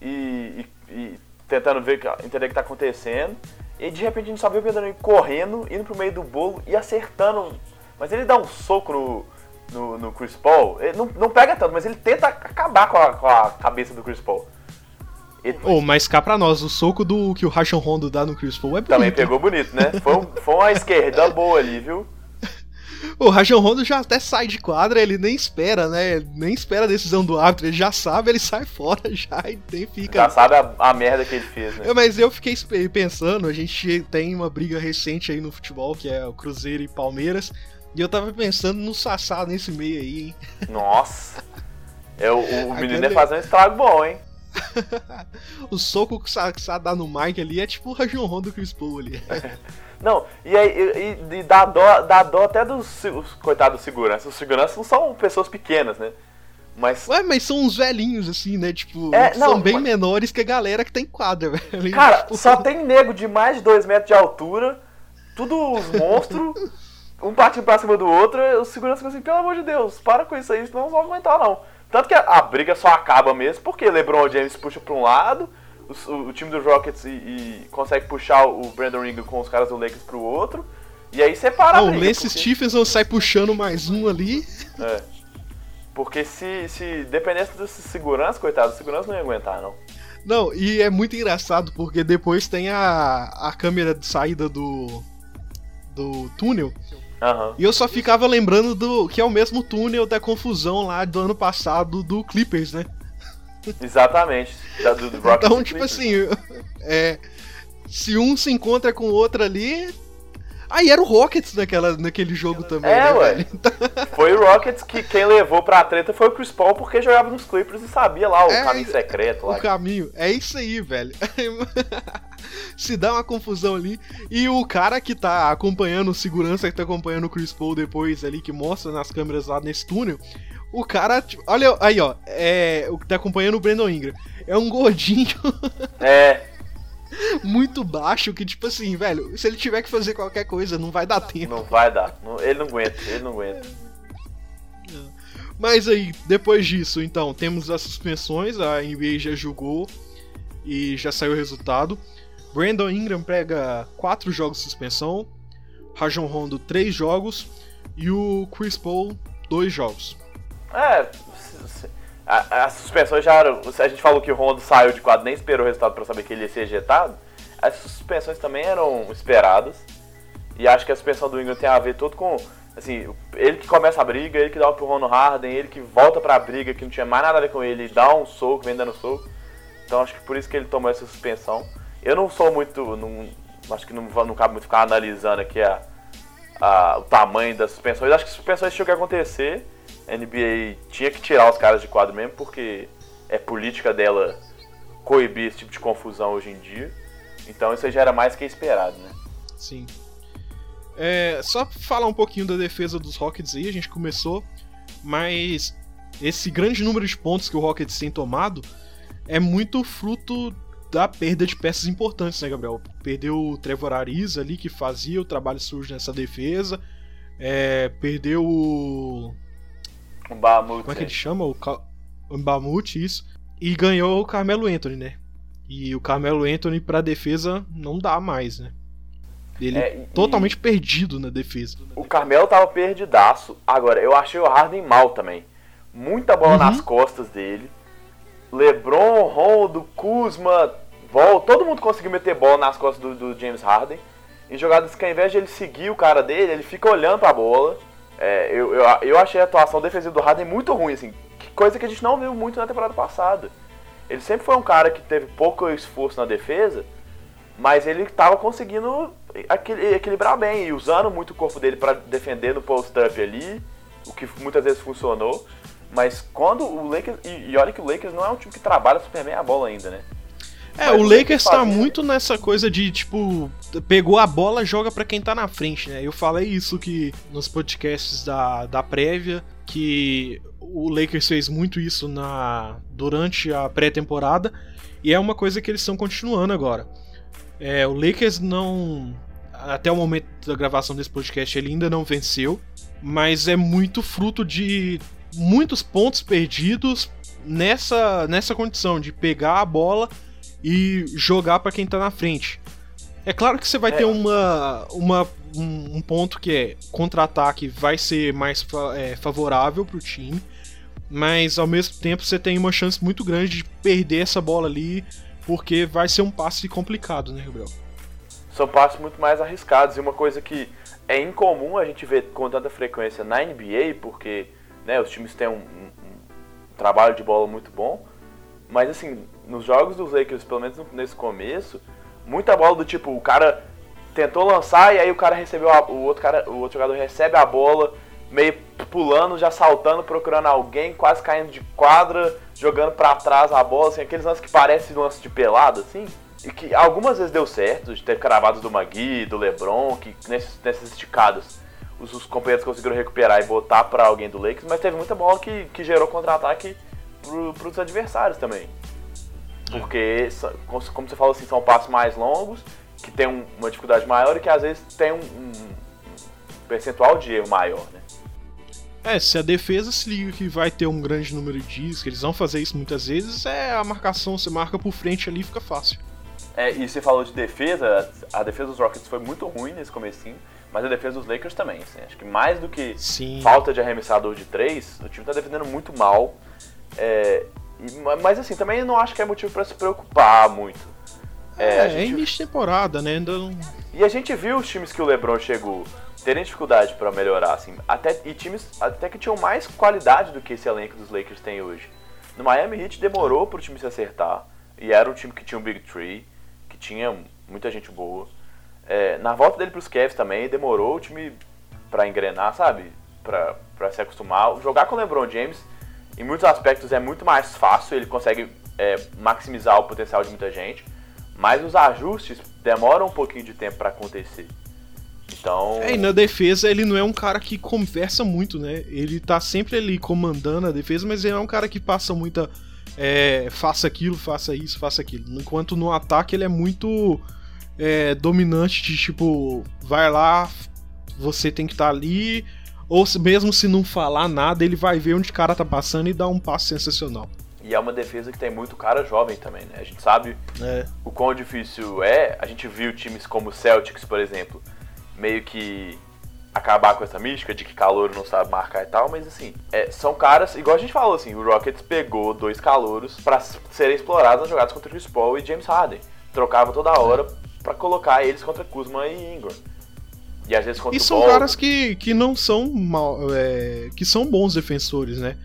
e, e- e tentando ver, entender o que tá acontecendo. E de repente a gente só vê o Brandon Ingram correndo, indo pro meio do bolo e acertando. Mas ele dá um soco no, no, no Chris Paul. Ele não, não pega tanto, mas ele tenta acabar com a, com a cabeça do Chris Paul. Ele Ô, mas cá pra nós, o soco do que o Rajon Rondo dá no Chris Paul é bonito. também pegou bonito, né? Foi, um- foi uma esquerda boa ali, viu? *laughs* O Rajon Rondo já até sai de quadra, ele nem espera, né? Nem espera a decisão do árbitro, ele já sabe, ele sai fora *laughs* já e nem fica. Já sabe a, a merda que ele fez, né? É, Mas eu fiquei pensando, a gente tem uma briga recente aí no futebol, que é o Cruzeiro e Palmeiras, e eu tava pensando no Sassá nesse meio aí, hein? Nossa. É, o, o menino ia fazer um estrago bom, hein? *laughs* O soco que o Sassá dá no Mike ali é tipo o Rajon Rondo do Chris Paul ali. *laughs* Não, e aí e, e dá, dó, dá dó até dos coitados dos seguranças. Os seguranças não são pessoas pequenas, né? Mas, Ué, mas são uns velhinhos assim, né? Tipo, É, são não, bem mas- menores que a galera que tá em quadra, *laughs* velho. cara, Tipo, só tem nego de mais de 2 metros de altura, tudo os monstros, um partindo pra cima do outro, os seguranças ficam assim, pelo amor de Deus, para com isso aí, senão não vão aguentar não. Tanto que a, a briga só acaba mesmo porque LeBron James puxa pra um lado, o, o time do Rockets e, e consegue puxar o Brandon Ingram com os caras do Lakers pro outro, e aí separa Ah, a o briga. Lance porque- Stephenson sai puxando mais um ali. É. Porque se, se dependesse dos segurança, coitado, os segurança não ia aguentar, não. Não, e é muito engraçado porque depois tem a, a câmera de saída do do túnel Aham. e eu só ficava lembrando do que é o mesmo túnel da confusão lá do ano passado do Clippers, né? Exatamente. Da, do, do Rockets Então, tipo Clippers. assim, é, se um se encontra com o outro ali, aí era o Rockets naquela, naquele jogo também, É, né, ué. velho? Então, Foi o Rockets que quem levou pra treta foi o Chris Paul porque jogava nos Clippers e sabia lá o É, caminho secreto lá. o caminho. É isso aí, velho. *laughs* Se dá uma confusão ali. E o cara que tá acompanhando, o segurança que tá acompanhando o Chris Paul depois ali, que mostra nas câmeras lá nesse túnel. O cara, tipo, olha aí, ó. É, o que tá acompanhando o Brandon Ingram. É um gordinho *laughs* É, muito baixo que, tipo assim, velho, se ele tiver que fazer qualquer coisa, não vai dar tempo. não vai dar. Ele não aguenta, ele não aguenta. Mas aí, depois disso, então, temos as suspensões, a NBA já julgou e já saiu o resultado. Brandon Ingram pega 4 jogos de suspensão, Rajon Rondo 3 jogos e o Chris Paul 2 jogos. É, a- as suspensões já eram. A gente falou que o Rondo saiu de quadro, nem esperou o resultado pra saber que ele ia ser ejetado. As suspensões também eram esperadas. E acho que a suspensão do Ingram tem a ver todo com. Assim, ele que começa a briga, ele que dá o empurrão no Harden, ele que volta pra briga, que não tinha mais nada a ver com ele, dá um soco, vem dando soco. Então acho que por isso que ele tomou essa suspensão. Eu não sou muito. Não, acho que não, não cabe muito ficar analisando aqui a, a- o tamanho das suspensões. Acho que suspensões tinham que acontecer. NBA tinha que tirar os caras de quadro mesmo, porque é política dela coibir esse tipo de confusão hoje em dia. Então isso já era mais que esperado, né? Sim. É, só falar um pouquinho da defesa dos Rockets aí, a gente começou, mas esse grande número de pontos que o Rockets tem tomado é muito fruto da perda de peças importantes, né, Gabriel? Perdeu o Trevor Ariza ali, que fazia o trabalho sujo nessa defesa, é, perdeu o. Um Bahamut, Como é que ele chama? O, Ca- o Mbamute, isso. E ganhou o Carmelo Anthony, né? E o Carmelo Anthony pra defesa não dá mais, né? Ele É, e- totalmente perdido na defesa. O Carmelo tava perdidaço. Agora, eu achei o Harden mal também. Muita bola Uhum. nas costas dele. LeBron, Rondo, Kuzma, Vol, todo mundo conseguiu meter bola nas costas do, do James Harden. Em jogadas que ao invés de ele seguir o cara dele, ele fica olhando pra bola. É, eu, eu, eu achei a atuação defensiva do Harden muito ruim, assim. Coisa que a gente não viu muito na temporada passada. Ele sempre foi um cara que teve pouco esforço na defesa, mas ele tava conseguindo equil- equilibrar bem e usando muito o corpo dele pra defender no post-up ali o que muitas vezes funcionou. Mas quando o Lakers. E, e olha que o Lakers não é um time que trabalha super bem a bola ainda, né? É, Mas o Lakers tá muito nessa coisa de, tipo, pegou a bola, joga para quem tá na frente, né? Eu falei isso que nos podcasts da, da prévia, que o Lakers fez muito isso na durante a pré-temporada, e é uma coisa que eles estão continuando agora. É, o Lakers não. Até o momento da gravação desse podcast, ele ainda não venceu, mas é muito fruto de muitos pontos perdidos nessa, nessa condição de pegar a bola e jogar para quem tá na frente. É claro que você vai é. ter uma, uma, um, ponto que é contra-ataque vai ser mais é, favorável pro time, mas ao mesmo tempo você tem uma chance muito grande de perder essa bola ali, porque vai ser um passe complicado, né, Gabriel? São passes muito mais arriscados e uma coisa que é incomum a gente ver com tanta frequência na NBA, porque né, os times têm um, um, um trabalho de bola muito bom, mas assim, nos jogos dos Lakers, pelo menos nesse começo, muita bola do tipo, o cara tentou lançar e aí o cara recebeu a, o outro cara, o outro jogador recebe a bola, meio pulando, já saltando, procurando alguém, quase caindo de quadra, jogando para trás a bola, assim, aqueles lances que parecem lance de pelado, assim. E que algumas vezes deu certo, de ter cravados do Magui, do Lebron, que nesses, nesses esticados os, os companheiros conseguiram recuperar e botar para alguém do Lakers, mas teve muita bola que, que gerou contra-ataque para os adversários também. Porque, como você falou assim, são passos mais longos, que tem um, uma dificuldade maior e que às vezes tem um, um percentual de erro maior, né? É, se a defesa se liga que vai ter um grande número de dias, que eles vão fazer isso muitas vezes, é a marcação, você marca por frente ali fica fácil. É, e você falou de defesa, a defesa dos Rockets foi muito ruim nesse comecinho, mas a defesa dos Lakers também, assim, acho que mais do que Sim. falta de arremessador de três, o time tá defendendo muito mal. É, mas assim, também não acho que é motivo para se preocupar muito. É, é, gente... é início de temporada, né? Ainda não... E a gente viu os times que o LeBron chegou terem dificuldade para melhorar, assim, até, e times até que tinham mais qualidade do que esse elenco dos Lakers tem hoje. No Miami Heat demorou pro time se acertar, e era um time que tinha um Big Tree, que tinha muita gente boa. É, na volta dele pros Cavs também, demorou o time para engrenar, sabe? Pra se acostumar. Jogar com o LeBron James em muitos aspectos é muito mais fácil, ele consegue é, maximizar o potencial de muita gente, mas os ajustes demoram um pouquinho de tempo para acontecer. Então. É, e na defesa ele não é um cara que conversa muito, né? Ele tá sempre ali comandando a defesa, mas ele é um cara que passa muita. É, faça aquilo, faça isso, faça aquilo. Enquanto no ataque ele é muito é, dominante de tipo, vai lá, você tem que estar tá ali, ou se, mesmo se não falar nada, ele vai ver onde o cara tá passando e dá um passo sensacional. E é uma defesa que tem muito cara jovem também, né? A gente sabe é. o quão difícil é. A gente viu times como o Celtics, por exemplo, meio que acabar com essa mística de que calor não sabe marcar e tal, mas assim, é, são caras, igual a gente falou assim, o Rockets pegou dois calouros para serem explorados nas jogadas contra Chris Paul e James Harden. Trocava toda hora para colocar eles contra Kuzma e Ingram. E às vezes contra E são caras que, que não são mal, é, que são bons defensores, né?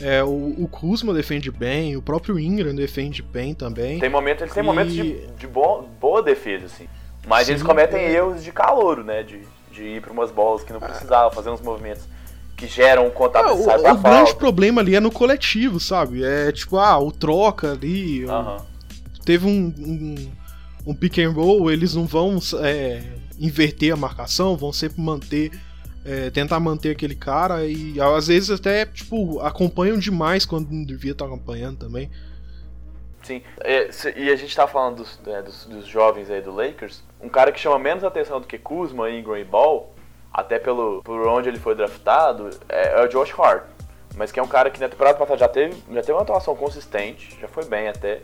É, o, o Kuzma defende bem, o próprio Ingram defende bem também. Tem momento, eles têm e... momentos de, de boa, boa defesa, assim. Mas Sim, eles cometem é... erros de calouro, né? De, de ir para umas bolas que não ah. precisava, fazer uns movimentos que geram um contato é, O, o grande problema ali é no coletivo, sabe? É tipo, ah, o troca ali. Uhum. Teve um, um, um, pick and roll, eles não vão é, inverter a marcação, vão sempre manter. É, tentar manter aquele cara e às vezes até, tipo, acompanham demais quando não devia estar acompanhando também. Sim, é, e a gente tá falando dos, é, dos, dos, jovens aí do Lakers, um cara que chama menos atenção do que Kuzma, Ingram e Ball, até pelo, por onde ele foi draftado, é, é, o Josh Hart. Mas que é um cara que na temporada passada já teve, já teve uma atuação consistente, já foi bem até,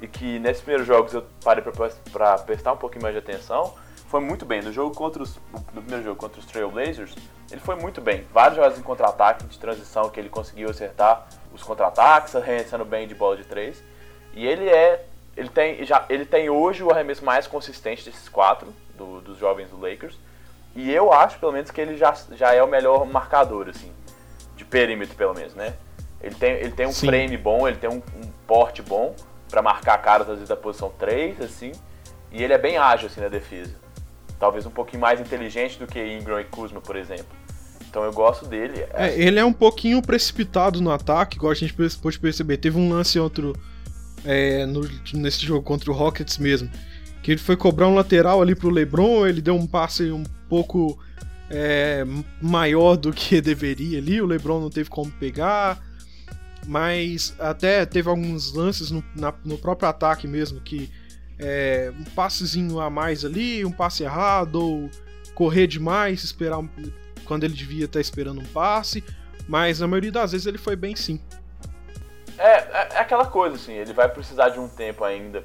e que nesses primeiros jogos eu parei pra prestar um pouquinho mais de atenção, foi muito bem. No jogo contra os, no primeiro jogo contra os Trailblazers, ele foi muito bem. Vários jogadas em contra-ataque, de transição, que ele conseguiu acertar os contra-ataques, arremessando bem de bola de três. E ele é. Ele tem, já, ele tem hoje o arremesso mais consistente desses quatro, do, dos jovens do Lakers. E eu acho, pelo menos, que ele já, já é o melhor marcador, assim. De perímetro, pelo menos, né? Ele tem, ele tem um Sim. frame bom, ele tem um, um porte bom para marcar caras, às vezes, da posição 3, assim. E ele é bem ágil, assim, na defesa talvez um pouquinho mais inteligente do que Ingram e Kuzma, por exemplo. Então eu gosto dele. É, ele é um pouquinho precipitado no ataque, igual a gente pode perceber. Teve um lance outro é, no, nesse jogo contra o Rockets mesmo. Que ele foi cobrar um lateral ali pro LeBron, ele deu um passe um pouco é, maior do que *laughs* deveria ali, o LeBron não teve como pegar. Mas até teve alguns lances no, na, no próprio ataque mesmo que é, um passezinho a mais ali, um passe errado, ou correr demais, esperar quando ele devia estar esperando um passe. Mas na maioria das vezes ele foi bem sim. É, é, é aquela coisa assim, ele vai precisar de um tempo ainda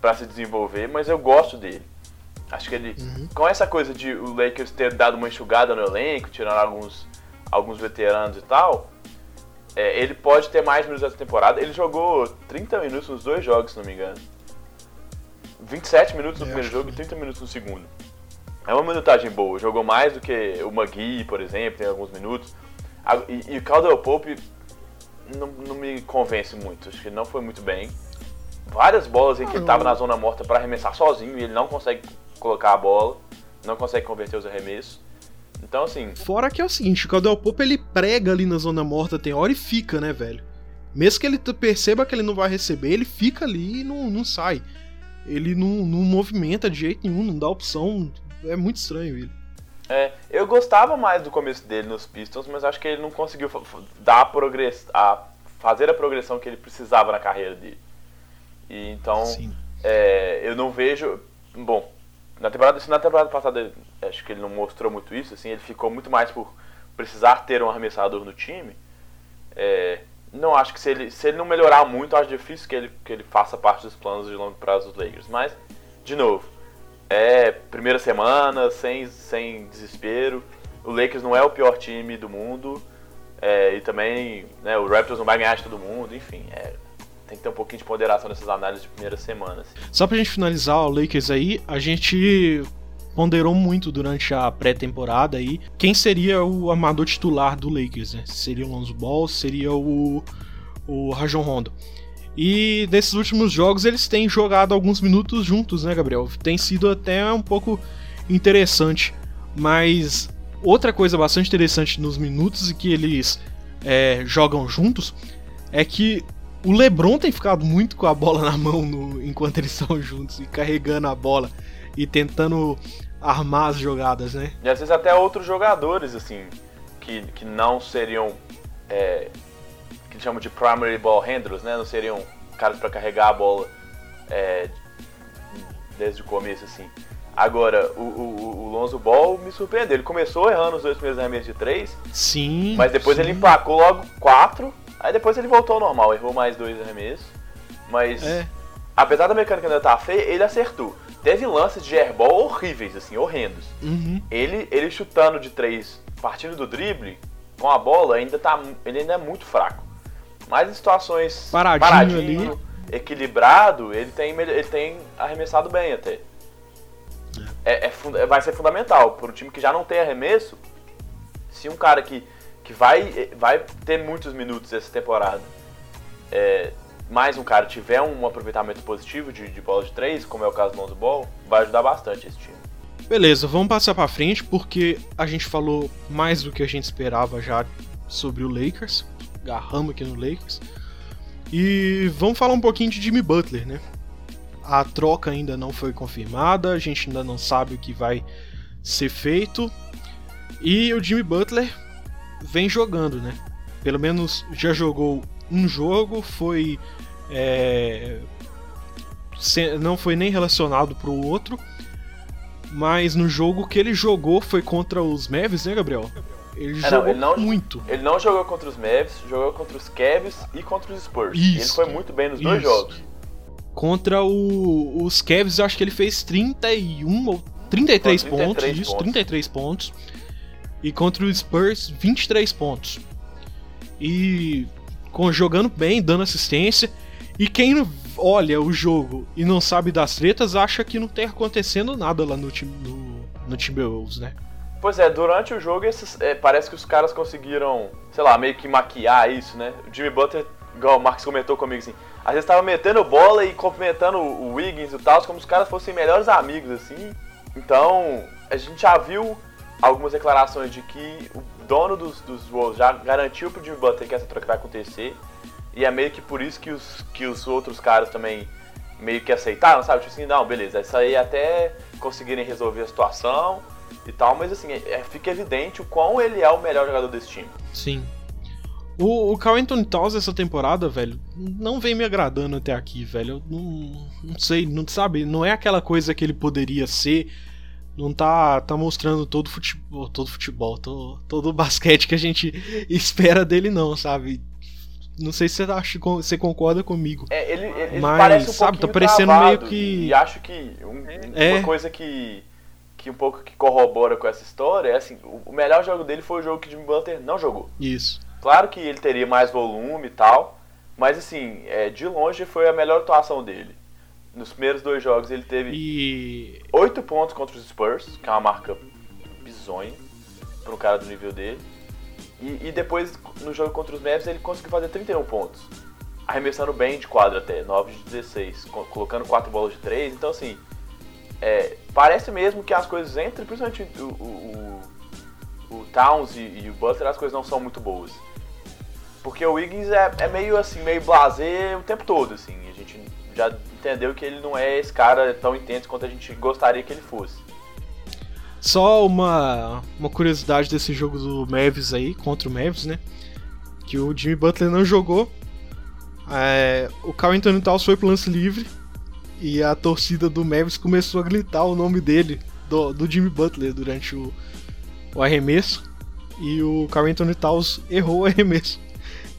para se desenvolver, mas eu gosto dele. Acho que ele, uhum. com essa coisa de o Lakers ter dado uma enxugada no elenco, tirando alguns, alguns veteranos e tal, é, ele pode ter mais minutos essa temporada. Ele jogou 30 minutos nos dois jogos, se não me engano. 27 minutos no é, primeiro jogo e 30 minutos no segundo. É uma minutagem boa. Jogou mais do que o Magui, por exemplo, tem alguns minutos. E, e o Caldwell Pope não, não, me convence muito. Acho que ele não foi muito bem. Várias bolas em que ele estava na zona morta para arremessar sozinho e ele não consegue colocar a bola, não consegue converter os arremessos. Então, assim. Fora que é o seguinte: o Caldwell Pope ele prega ali na zona morta, tem hora e fica, né, velho? Mesmo que ele perceba que ele não vai receber, ele fica ali e não, não sai. Ele não, não movimenta de jeito nenhum, não dá opção. É muito estranho ele. É, eu gostava mais do começo dele nos Pistons, mas acho que ele não conseguiu dar a, progress, a fazer a progressão que ele precisava na carreira dele. E então, é, eu não vejo. Bom, na temporada, na temporada passada, acho que ele não mostrou muito isso, assim, ele ficou muito mais por precisar ter um arremessador no time. É, não acho que se ele, se ele não melhorar muito, acho difícil que ele, que ele faça parte dos planos de longo prazo dos Lakers. Mas, de novo, é primeira semana, sem, sem desespero. O Lakers não é o pior time do mundo. É, e também né, o Raptors não vai ganhar de todo mundo, enfim. É, tem que ter um pouquinho de ponderação nessas análises de primeira semana. Assim. Só pra gente finalizar o Lakers aí, a gente ponderou muito durante a pré-temporada aí quem seria o armador titular do Lakers, né? Seria o Lonzo Ball, seria o, o Rajon Rondo. E desses últimos jogos eles têm jogado alguns minutos juntos, né, Gabriel? Tem sido até um pouco interessante. Mas outra coisa bastante interessante nos minutos que eles é, jogam juntos é que o LeBron tem ficado muito com a bola na mão no, enquanto eles *laughs* estão juntos e carregando a bola e tentando armar as jogadas, né? E às vezes até outros jogadores, assim, que, que não seriam. É, que chamam de primary ball handlers, né? Não seriam caras para carregar a bola é, desde o começo, assim. Agora, o, o, o, Lonzo Ball me surpreendeu. Ele começou errando os dois primeiros arremessos de três. Sim. Mas depois sim. ele emplacou logo quatro. Aí depois ele voltou ao normal, errou mais dois arremessos. Mas, é. apesar da mecânica ainda estar tá feia, ele acertou. Teve lances de airball horríveis, assim, horrendos. Uhum. Ele, ele chutando de três, partindo do drible, com a bola, ainda tá, ele ainda é muito fraco. Mas em situações paradinho, paradinho equilibrado, ele tem, ele tem arremessado bem até. É, é, é vai ser fundamental para um time que já não tem arremesso. Se um cara que, que vai, vai ter muitos minutos essa temporada, é, mais um cara tiver um aproveitamento positivo de, de bola de três, como é o caso do Lonzo Ball, vai ajudar bastante esse time. Beleza, vamos passar para frente porque a gente falou mais do que a gente esperava já sobre o Lakers. Garramos aqui no Lakers. E vamos falar um pouquinho de Jimmy Butler, né? A troca ainda não foi confirmada, a gente ainda não sabe o que vai ser feito. E o Jimmy Butler vem jogando, né? Pelo menos já jogou um jogo, foi. É, não foi nem relacionado para o outro. Mas no jogo que ele jogou foi contra os Mavs, né, Gabriel? Ele é, jogou não, ele não, muito. Ele não jogou contra os Mavs, jogou contra os Cavs e contra os Spurs. Isso, ele foi muito bem nos isso. dois jogos. Contra o, os Cavs, eu acho que ele fez 31 ou 33, 33 pontos, pontos, isso, 33 pontos. E contra o Spurs, 23 pontos. E jogando bem, dando assistência. E quem olha o jogo e não sabe das tretas, acha que não tem acontecendo nada lá no, no, no Timberwolves, né? Pois é, durante o jogo esses, é, parece que os caras conseguiram, sei lá, meio que maquiar isso, né? O Jimmy Butler, igual o Marcos comentou comigo assim, às vezes tava metendo bola e cumprimentando o Wiggins e tal, como os caras fossem melhores amigos, assim. Então, a gente já viu algumas declarações de que dono dos, dos Wolves já garantiu pro Jimmy Butler que essa troca vai acontecer. E é meio que por isso que os, que os outros caras também meio que aceitaram, sabe? Tipo assim, não, beleza, isso aí até conseguirem resolver a situação e tal, mas assim, é, fica evidente o quão ele é o melhor jogador desse time. Sim. O, o Carl Towns essa temporada, velho, não vem me agradando até aqui, velho. Eu não, não sei, não sabe, não é aquela coisa que ele poderia ser. Não tá, tá mostrando todo futebol, todo futebol, todo, todo o basquete que a gente *laughs* espera dele não, sabe? Não sei se você, acha, você concorda comigo. É, ele, ele mas, parece um sabe, tá parecendo meio que. E acho que um, é. uma coisa que, que um pouco que corrobora com essa história é assim: o melhor jogo dele foi o jogo que Jimmy Butler não jogou. Isso. Claro que ele teria mais volume e tal, mas assim, é, de longe foi a melhor atuação dele. Nos primeiros dois jogos ele teve e... 8 pontos contra os Spurs, que é uma marca bizonha para um cara do nível dele. E, e, depois, no jogo contra os Mavs, ele conseguiu fazer 31 pontos. Arremessando bem de quadra até, 9 de 16, colocando 4 bolas de 3. Então, assim, é, parece mesmo que as coisas entre, principalmente o, o, o, o Towns e, e, o Butler, as coisas não são muito boas. Porque o Wiggins é, é meio assim, meio blazer o tempo todo, assim. A gente já entendeu que ele não é esse cara tão intenso quanto a gente gostaria que ele fosse. Só uma, uma curiosidade desse jogo do Mavis aí, contra o Mavis, né? Que o Jimmy Butler não jogou. É, o Carl Anthony Towns foi pro lance livre. E a torcida do Mavis começou a gritar o nome dele, do, do Jimmy Butler, durante o, o arremesso. E o Carl Anthony Towns errou o arremesso.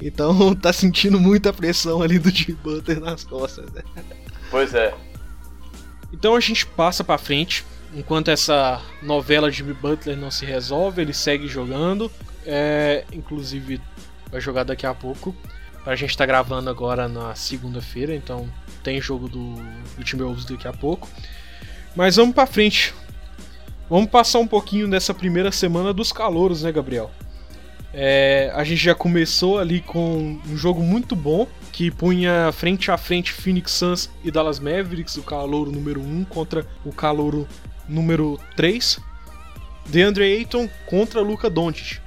Então *laughs* tá sentindo muita pressão ali do Jimmy Butler nas costas. Né? Pois é. Então a gente passa para frente enquanto essa novela de Jimmy Butler não se resolve, ele segue jogando. É, inclusive, vai jogar daqui a pouco. A gente está gravando agora na segunda-feira, então tem jogo do, do Timberwolves daqui a pouco. Mas vamos para frente. Vamos passar um pouquinho dessa primeira semana dos calouros, né, Gabriel? É, a gente já começou ali com um jogo muito bom que punha frente a frente Phoenix Suns e Dallas Mavericks, o calouro número 1 contra o calouro número 3, DeAndre Ayton contra Luca Doncic.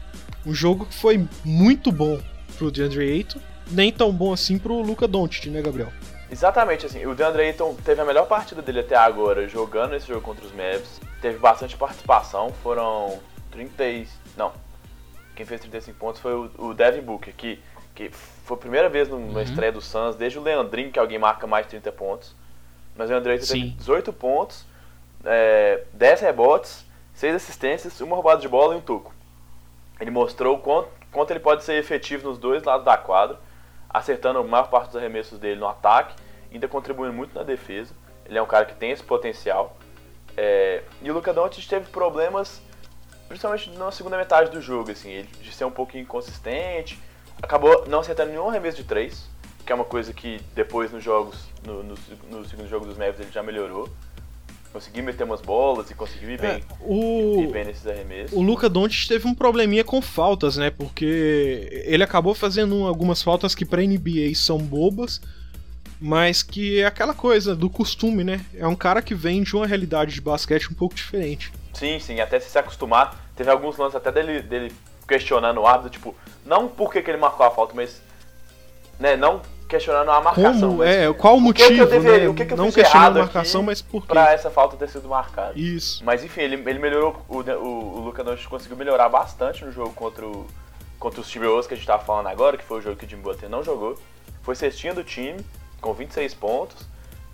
Um jogo que foi muito bom pro DeAndre Ayton, nem tão bom assim pro Luca Doncic, né, Gabriel? Exatamente, assim, o DeAndre Ayton teve a melhor partida dele até agora jogando esse jogo contra os Mavs. Teve bastante participação, foram 30 e... não, quem fez 35 pontos foi o, o Devin Booker, que, que foi a primeira vez numa uhum. estreia do Suns, desde o Leandrinho que alguém marca mais de 30 pontos. Mas o DeAndre Ayton teve 18 pontos, é, 10 rebotes, 6 assistências, uma roubada de bola e um toco. Ele mostrou quanto, quanto ele pode ser efetivo nos dois lados da quadra, acertando a maior parte dos arremessos dele no ataque, ainda contribuindo muito na defesa. Ele é um cara que tem esse potencial. É, e o Luca Doncic teve problemas, principalmente na segunda metade do jogo, assim, ele de ser um pouco inconsistente, acabou não acertando nenhum arremesso de três, que é uma coisa que depois nos jogos, no, no, no segundo jogo dos Mavericks ele já melhorou conseguir meter umas bolas e conseguir ir bem, é, o... ir bem nesses arremessos. O Luca Doncic teve um probleminha com faltas, né? Porque ele acabou fazendo algumas faltas que para NBA são bobas, mas que é aquela coisa do costume, né? É um cara que vem de uma realidade de basquete um pouco diferente. Sim, sim, até se se acostumar. Teve alguns lances até dele, dele questionando o árbitro, tipo, não por que, que ele marcou a falta, mas né, não questionando a marcação. Como? É, qual o motivo? O que, eu deveria, né? o que, que eu não questionando a marcação, mas por quê? Pra essa falta ter sido marcada. Isso. Mas enfim, ele, ele melhorou, o, o, o Luca Doncic conseguiu melhorar bastante no jogo contra, o, contra os Timberwolves que a gente tava falando agora, que foi o jogo que o Jimmy Butler não jogou. Foi cestinha do time, com 26 pontos,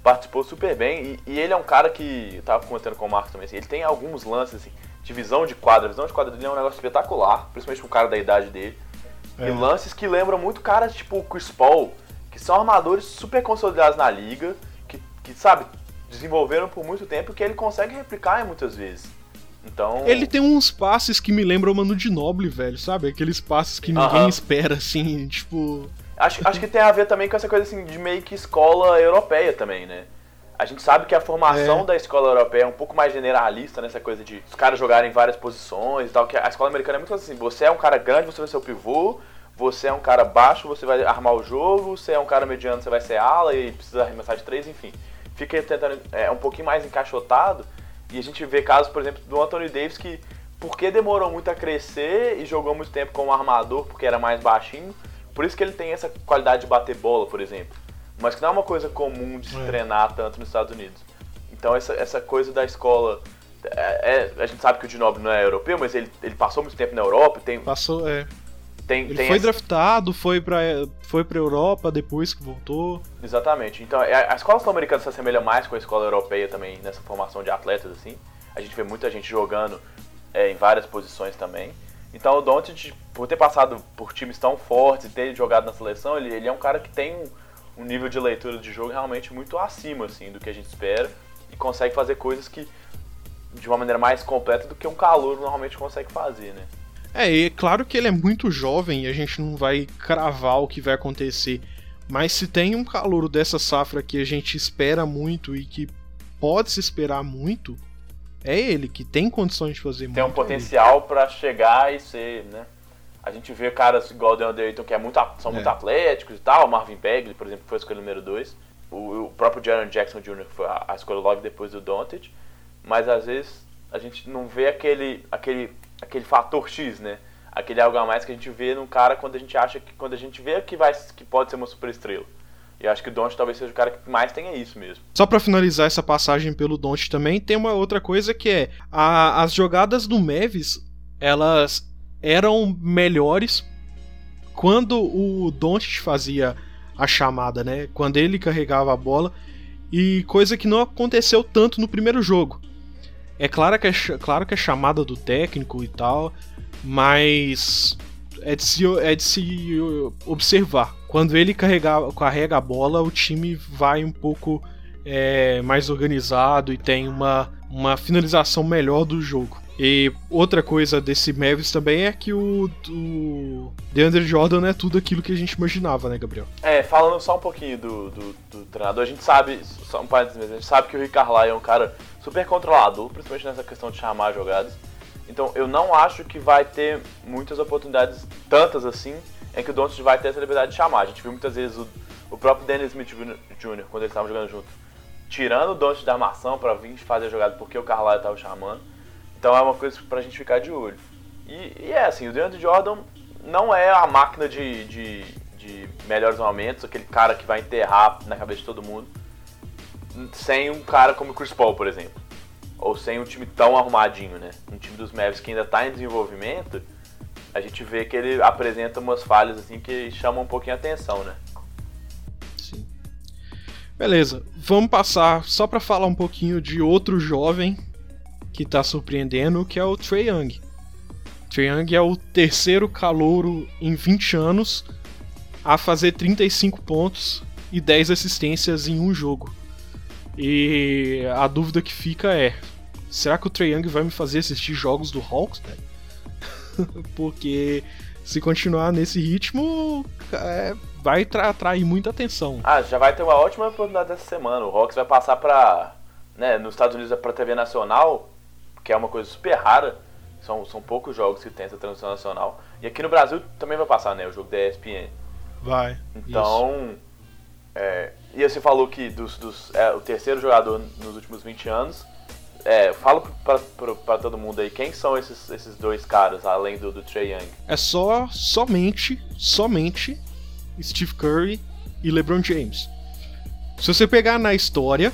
participou super bem, e, e ele é um cara que, eu tava comentando com o Marcos também, assim, ele tem alguns lances, assim, de visão de quadra, a visão de quadra dele é um negócio espetacular, principalmente com o cara da idade dele. É. E lances que lembram muito caras tipo Chris Paul, que são armadores super consolidados na liga, que, que sabe, desenvolveram por muito tempo que ele consegue replicar muitas vezes. Então. Ele tem uns passes que me lembram o Mano de Noble, velho, sabe? Aqueles passes que ninguém uh -huh. espera, assim, tipo. Acho, acho que tem a ver também com essa coisa assim de meio que escola europeia também, né? A gente sabe que a formação é. da escola europeia é um pouco mais generalista nessa coisa de os caras jogarem em várias posições e tal, que a escola americana é muito assim, você é um cara grande, você vai ser o pivô, você é um cara baixo, você vai armar o jogo, você é um cara mediano, você vai ser ala e precisa arremessar de três, enfim. Fica tentando é, um pouquinho mais encaixotado e a gente vê casos, por exemplo, do Anthony Davis que porque demorou muito a crescer e jogou muito tempo como armador, porque era mais baixinho. Por isso que ele tem essa qualidade de bater bola, por exemplo. Mas que não é uma coisa comum de se é. treinar tanto nos Estados Unidos. Então essa, essa coisa da escola. É, é, a gente sabe que o Dinobre não é europeu, mas ele, ele passou muito tempo na Europa. Tem, passou, é. Tem, ele tem foi essa... draftado, foi pra, foi pra Europa depois que voltou. Exatamente. Então é, a escola sul-americana se assemelha mais com a escola europeia também nessa formação de atletas, assim. A gente vê muita gente jogando é, em várias posições também. Então o Doncic, por ter passado por times tão fortes e ter jogado na seleção, ele, ele é um cara que tem um, um nível de leitura de jogo realmente muito acima assim do que a gente espera e consegue fazer coisas que de uma maneira mais completa do que um calor normalmente consegue fazer, né? É, e é claro que ele é muito jovem e a gente não vai cravar o que vai acontecer. Mas se tem um calor dessa safra que a gente espera muito e que pode se esperar muito, é ele que tem condições de fazer tem muito. Tem um potencial para chegar e ser, né? A gente vê caras igual o DeAndre Ayton que é muito, são é. muito atléticos e tal, Marvin Bagley, por exemplo, foi a escolha número 2. O, o, próprio Jaron Jackson Jr., foi a, a escolha logo depois do Doncic. Mas às vezes a gente não vê aquele, aquele, aquele fator X, né? Aquele algo a mais que a gente vê num cara quando a gente acha que quando a gente vê que vai que pode ser uma super estrela. E acho que o Don't talvez seja o cara que mais tenha isso mesmo. Só para finalizar essa passagem pelo Don't também, tem uma outra coisa que é a, as jogadas do Mavis, elas eram melhores quando o Don't fazia a chamada, né? Quando ele carregava a bola e coisa que não aconteceu tanto no primeiro jogo. É claro que é, claro que é chamada do técnico e tal, mas é de se, é de se observar. Quando ele carrega, carrega a bola, o time vai um pouco é, mais organizado e tem uma, uma finalização melhor do jogo. E outra coisa desse Mavis também é que o, o DeAndre Jordan é tudo aquilo que a gente imaginava, né, Gabriel? É, falando só um pouquinho do, do, do treinador, a gente sabe, só um parênteses mesmo, a gente sabe que o Rick Carlisle é um cara super controlador, principalmente nessa questão de chamar jogadas. Então eu não acho que vai ter muitas oportunidades, tantas assim, em que o Doncic vai ter essa liberdade de chamar. A gente viu muitas vezes o, o próprio Dennis Smith Jr., quando eles estavam jogando junto, tirando o Doncic da armação para vir fazer a jogada porque o Carlisle estava chamando. Então é uma coisa pra gente ficar de olho. E, e é assim, o DeAndre Jordan não é a máquina de, de, de melhores momentos, aquele cara que vai enterrar na cabeça de todo mundo, sem um cara como o Chris Paul, por exemplo ou sem um time tão arrumadinho, né? Um time dos Mavericks que ainda está em desenvolvimento, a gente vê que ele apresenta umas falhas assim que chamam um pouquinho a atenção, né? Sim. Beleza, vamos passar só para falar um pouquinho de outro jovem que está surpreendendo, que é o Trey Young. Trey Young é o terceiro calouro em 20 anos a fazer 35 pontos e 10 assistências em um jogo. E a dúvida que fica é: será que o Trae Young vai me fazer assistir jogos do Hawks, velho? *laughs* Porque se continuar nesse ritmo, é, vai atrair muita atenção. Ah, já vai ter uma ótima oportunidade essa semana. O Hawks vai passar pra. Né, nos Estados Unidos é pra TV Nacional, que é uma coisa super rara. São, são poucos jogos que tem essa transmissão nacional. E aqui no Brasil também vai passar, né? O jogo da ESPN. Vai. Então. É, e você falou que dos, dos, é o terceiro jogador nos últimos 20 anos. É, fala para todo mundo aí, quem são esses, esses dois caras, além do, do Trey Young? É só, somente, somente Steve Curry e LeBron James. Se você pegar na história,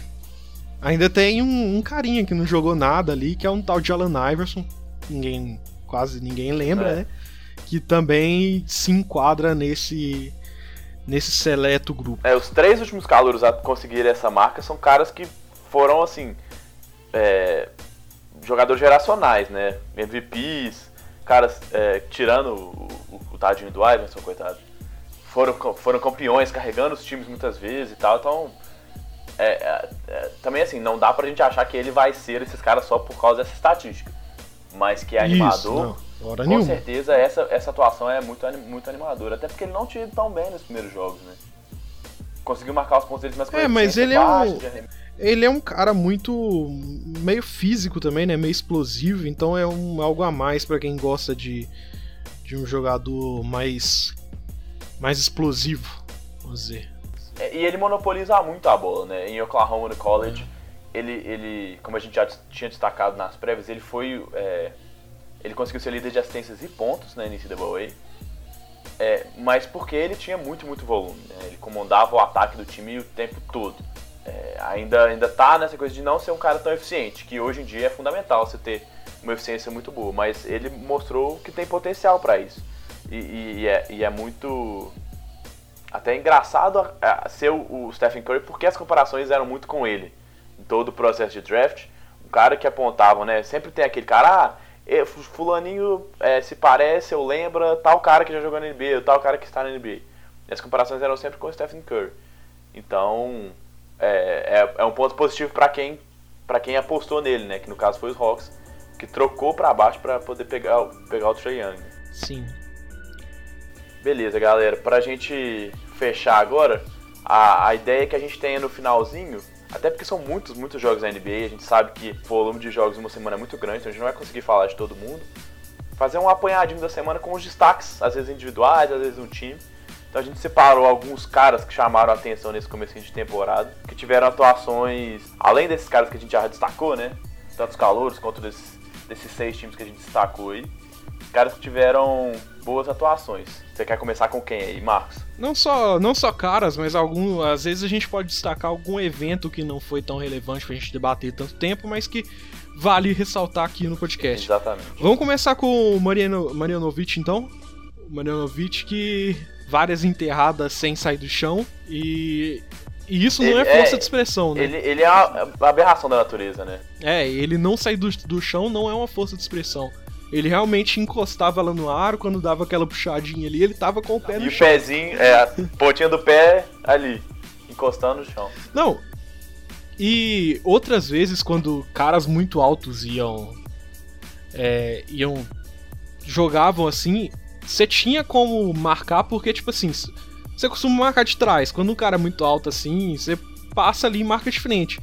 ainda tem um, um carinha que não jogou nada ali, que é um tal de Allen Iverson. Ninguém, quase ninguém lembra, é. né? Que também se enquadra nesse, nesse seleto grupo. É, os três últimos calouros a conseguir essa marca são caras que foram, assim, é, jogadores geracionais, né? MVPs, caras é, tirando o, o, o, tadinho do Iverson, coitado. Foram, foram campeões, carregando os times muitas vezes e tal, então... É, é, é, também assim, não dá pra gente achar que ele vai ser esses caras só por causa dessa estatística. Mas que é animador... Isso, Hora Com nenhuma. certeza essa, essa atuação é muito, muito animadora. Até porque ele não tinha ido tão bem nos primeiros jogos, né? Conseguiu marcar os pontos dele, mas É, mas ele é um. Ele é um cara muito. meio físico também, né? Meio explosivo, então é um, algo a mais para quem gosta de, de um jogador mais. mais explosivo, vamos dizer. É, e ele monopoliza muito a bola, né? Em Oklahoma no college, é. ele, ele, como a gente já tinha destacado nas prévias, ele foi. É, Ele conseguiu ser líder de assistências e pontos na NCAA. É, mas porque ele tinha muito, muito volume. Né? Ele comandava o ataque do time o tempo todo. É, ainda, ainda tá nessa coisa de não ser um cara tão eficiente, que hoje em dia é fundamental você ter uma eficiência muito boa. Mas ele mostrou que tem potencial para isso. E, e, e, é, e, é, muito. Até engraçado ser o, o Stephen Curry, porque as comparações eram muito com ele. Em todo o processo de draft, o cara que apontavam, né? Sempre tem aquele cara, ah, fulaninho é, se parece ou lembra tal cara que já jogou na NBA, ou tal cara que está na NBA. E as comparações eram sempre com o Stephen Curry. Então, é, é, é um ponto positivo para quem, quem apostou nele, né? Que no caso foi os Hawks, que trocou para baixo para poder pegar, pegar o Trae Young. Sim. Beleza, galera. Pra gente fechar agora, a, a ideia que a gente tenha no finalzinho até porque são muitos, muitos jogos da NBA, a gente sabe que o volume de jogos em uma semana é muito grande, então a gente não vai conseguir falar de todo mundo. Fazer um apanhadinho da semana com os destaques, às vezes individuais, às vezes um time. Então a gente separou alguns caras que chamaram a atenção nesse começo de temporada, que tiveram atuações, além desses caras que a gente já destacou, né? Tanto os calouros quanto desses, desses seis times que a gente destacou aí. Caras que tiveram boas atuações. Você quer começar com quem aí, Marcos? Não só, não só caras, mas algum, às vezes a gente pode destacar algum evento que não foi tão relevante pra gente debater tanto tempo, mas que vale ressaltar aqui no podcast. Exatamente. Vamos começar com o Mariano, Marianovic então. O Marianovic que várias enterradas sem sair do chão e e isso não ele, é força é, de expressão, né? Ele, ele é a, a, aberração da natureza, né? É, ele não sair do, do chão não é uma força de expressão. Ele realmente encostava lá no ar, quando dava aquela puxadinha ali, ele tava com o pé no e chão. E o pezinho, é, a pontinha do pé ali, encostando no chão. Não. E outras vezes, quando caras muito altos iam. É, iam. jogavam assim, você tinha como marcar, porque, tipo assim, você costuma marcar de trás. Quando um cara é muito alto assim, você passa ali e marca de frente.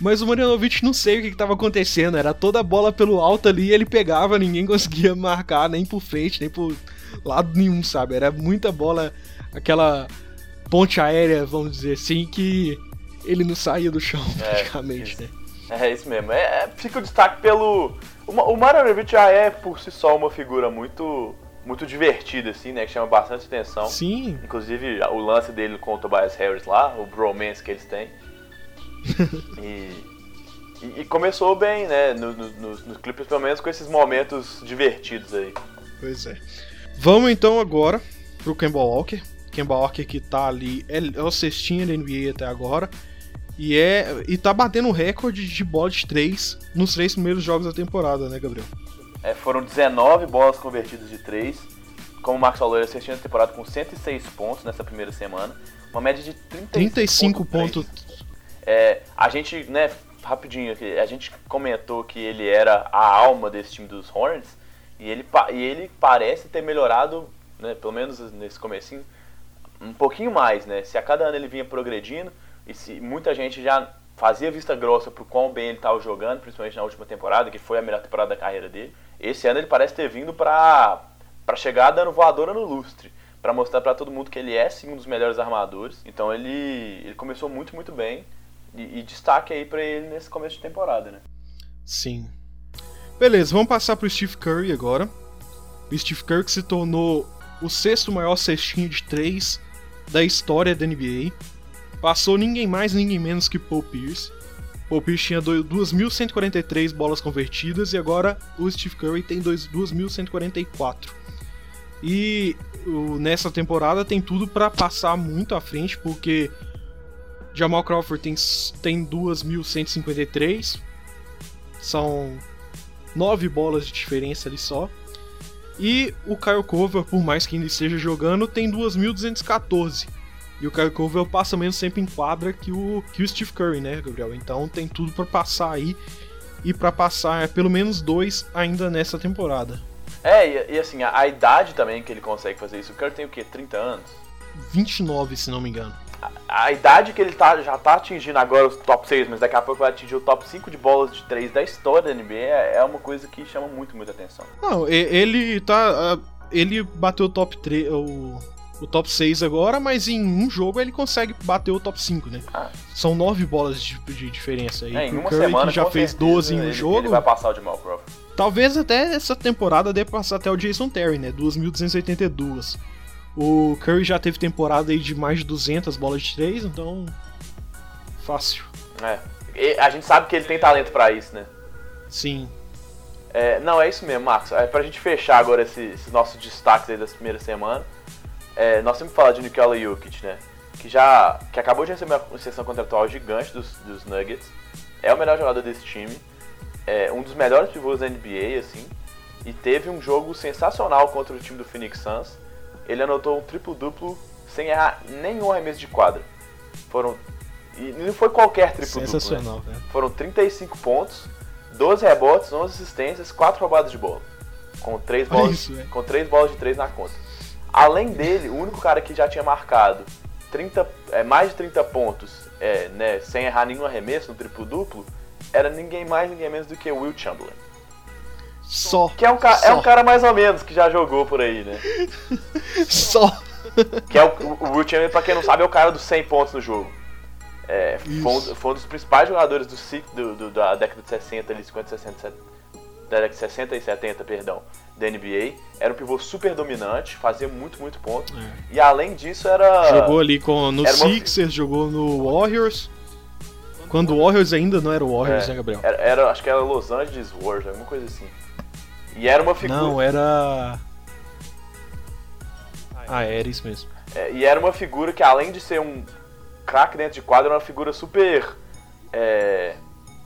Mas o Marianovic não sei o que estava acontecendo. Era toda a bola pelo alto ali, ele pegava, ninguém *laughs* conseguia marcar nem por frente, nem por lado nenhum, sabe? Era muita bola, aquela ponte aérea, vamos dizer assim, que ele não saía do chão *laughs* é, praticamente, né? É isso mesmo. É, é, fica o destaque pelo. O, o já é por si só uma figura muito muito divertida, assim, né? Que chama bastante atenção. Sim. Inclusive o lance dele com o Tobias Harris lá, o bromance que eles têm. *laughs* e, e, e, começou bem, né? Nos no, no, no clipes, pelo menos com esses momentos divertidos aí. Pois é. Vamos então agora pro Kemba Walker. Kemba Walker que tá ali, é, é o cestinho da NBA até agora. E, é, e tá batendo um recorde de bola de 3 nos três primeiros jogos da temporada, né, Gabriel? É, foram 19 bolas convertidas de 3. Como o Marcos falou, ele assistiu a temporada com 106 pontos nessa primeira semana. Uma média de 35, 35 pontos. É, a gente, né, rapidinho aqui, a gente comentou que ele era a alma desse time dos Hornets e ele, e ele parece ter melhorado, né, pelo menos nesse comecinho, um pouquinho mais, né? Se a cada ano ele vinha progredindo e se muita gente já fazia vista grossa pro quão bem ele estava jogando, principalmente na última temporada, que foi a melhor temporada da carreira dele. Esse ano ele parece ter vindo para para chegar dando voadora no lustre, para mostrar para todo mundo que ele é sim um dos melhores armadores. Então ele ele começou muito muito bem e, e destaque aí para ele nesse começo de temporada, né? Sim. Beleza, vamos passar pro Steve Curry agora. O Steve Curry que se tornou o sexto maior cestinho de três da história da NBA. Passou ninguém mais, ninguém menos que Paul Pierce. Paul Pierce tinha 2.143 bolas convertidas e agora o Steve Curry tem 2.144. E o, nessa temporada tem tudo para passar muito à frente, porque Jamal Crawford tem, tem 2.153. São 9 bolas de diferença ali só. E o Kyle Cover, por mais que ainda esteja jogando, tem 2.214. E o Kyle Cover passa menos tempo em quadra que o, que o Steve Curry, né, Gabriel? Então tem tudo para passar aí. E para passar pelo menos dois ainda nessa temporada. É, e, e assim, a, a, idade também que ele consegue fazer isso. O Curry tem o quê? 30 anos? 29, se não me engano a idade que ele tá, já tá atingindo agora os top 6, mas daqui a pouco vai atingir o top 5 de bolas de 3 da história da NBA, é, é uma coisa que chama muito, muita atenção. Não, ele tá. Ele bateu o top 3. O o top 6 agora, mas em um jogo ele consegue bater o top 5, né? Ah. São 9 bolas de, de diferença aí. É, uma Curry, semana, que já fez 12 em um jogo. Ele vai passar o Jamal Crawford. Talvez até essa temporada dê passar até o Jason Terry, né? 2.282. O Curry já teve temporada aí de mais de 200 bolas de 3, então. Fácil. É. E a gente sabe que ele tem talento para isso, né? Sim. É, não, é isso mesmo, Marcos. É, pra gente fechar agora esses esse nossos destaques aí das primeiras semanas, é, nós sempre falamos de Nikola Jokic, né? Que já que acabou de receber uma sessão contratual gigante dos, dos Nuggets. É o melhor jogador desse time. É um dos melhores pivôs da NBA, assim. E teve um jogo sensacional contra o time do Phoenix Suns. Ele anotou um triplo-duplo sem errar nenhum arremesso de quadra. Foram. E não foi qualquer triplo-duplo. Sensacional, né? Foram 35 pontos 12 rebotes, 11 assistências, 4 roubadas de bola. Com 3 bolas, isso, com 3 bolas de 3 na conta. Além dele, o único cara que já tinha marcado 30, é, mais de 30 pontos, é, né, sem errar nenhum arremesso no triplo-duplo, era ninguém mais, ninguém menos do que o Will Chamberlain. Só. Que é um, só. é um cara mais ou menos que já jogou por aí, né? *laughs* Só. Que é o, o Will Chamberlain, pra quem não sabe, é o cara dos 100 pontos no jogo. É, foi, um, foi, um, dos principais jogadores do, do, do, da década de 60, ali, 50, 60, 70, da década de 60 e 70, perdão, da NBA. Era um pivô super dominante, fazia muito, muito ponto. É. E além disso era. Jogou ali com, no Sixers, uma... jogou no Warriors. Quando o Warriors ainda não era o Warriors, é, né, Gabriel? Era, era, acho que era Los Angeles Warriors, alguma coisa assim. E era uma figura. Não, era. Ah, era isso mesmo. É, e era uma figura que, além de ser um craque dentro de quadra, era uma figura super. É,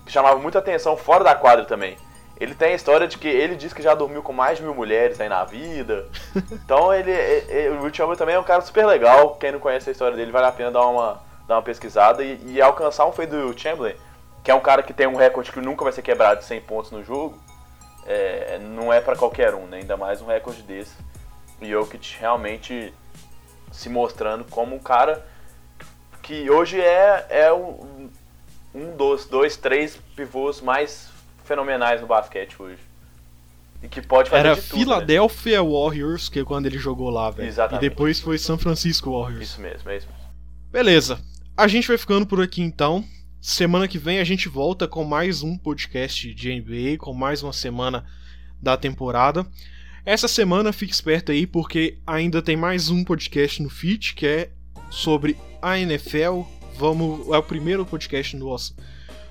que chamava muita atenção fora da quadra também. Ele tem a história de que ele diz que já dormiu com mais de mil mulheres aí na vida. *laughs* Então ele, ele o Will Chamberlain também é um cara super legal. Quem não conhece a história dele vale a pena dar uma, dar uma pesquisada e, e alcançar um feito do Will Chamberlain, que é um cara que tem um recorde que nunca vai ser quebrado de 100 pontos no jogo. É, não é para qualquer um, né? ainda mais um recorde desse. O Jokic realmente se mostrando como um cara que hoje é, é um, um dos dois, três pivôs mais fenomenais no basquete hoje. E que pode fazer Era de tudo, Philadelphia né? Warriors, que é quando ele jogou lá, velho. Exatamente. E depois foi San Francisco Warriors. Isso mesmo, é isso mesmo. Beleza. A gente vai ficando por aqui então. Semana que vem a gente volta com mais um podcast de NBA, com mais uma semana da temporada. Essa semana fique esperto aí porque ainda tem mais um podcast no feed que é sobre a NFL. Vamos, é o primeiro podcast nosso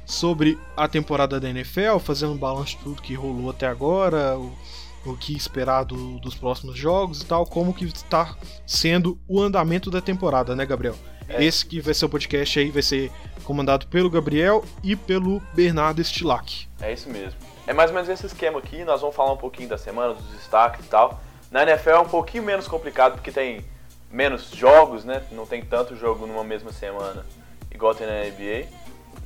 sobre a temporada da NFL, fazendo um balanço de tudo que rolou até agora, o, o que esperar do, dos próximos jogos e tal, como que está sendo o andamento da temporada, né, Gabriel? É. Esse que vai ser o podcast aí vai ser comandado pelo Gabriel e pelo Bernardo Stilac. É isso mesmo. É mais ou menos esse esquema aqui, nós vamos falar um pouquinho da semana, dos destaques e tal. Na NFL é um pouquinho menos complicado porque tem menos jogos, né? Não tem tanto jogo numa mesma semana igual tem na NBA.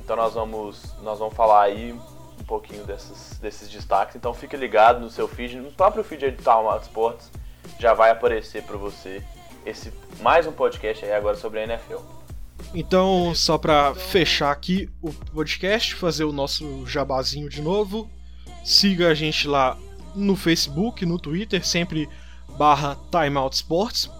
Então nós vamos, nós vamos falar aí um pouquinho desses, desses destaques. Então fique ligado no seu feed, no próprio feed de Talmud Sports já vai aparecer para você esse mais um podcast aí agora sobre a NFL. Então, só para fechar aqui o podcast, fazer o nosso jabazinho de novo. Siga a gente lá no Facebook, no Twitter, sempre barra Timeout Sports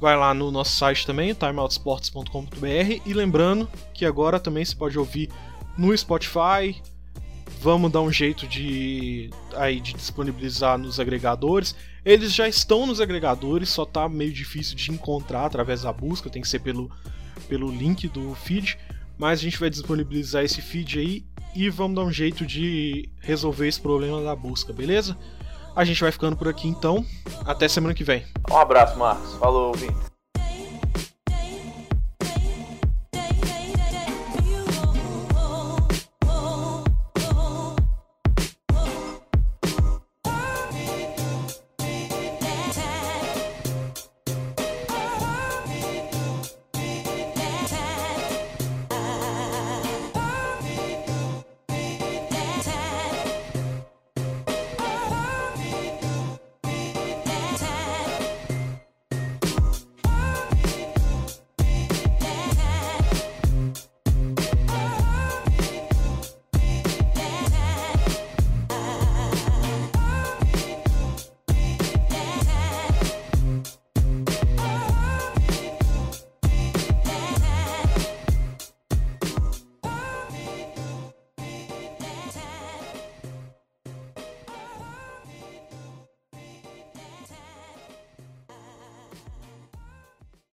vai lá no nosso site também, timeoutsports.com.br. E lembrando que agora também se pode ouvir no Spotify. Vamos dar um jeito de aí de disponibilizar nos agregadores. Eles já estão nos agregadores, só tá meio difícil de encontrar através da busca, tem que ser pelo, pelo link do feed. Mas a gente vai disponibilizar esse feed aí e vamos dar um jeito de resolver esse problema da busca, beleza? A gente vai ficando por aqui então. Até semana que vem. Um abraço, Marcos. Falou, ouvintes.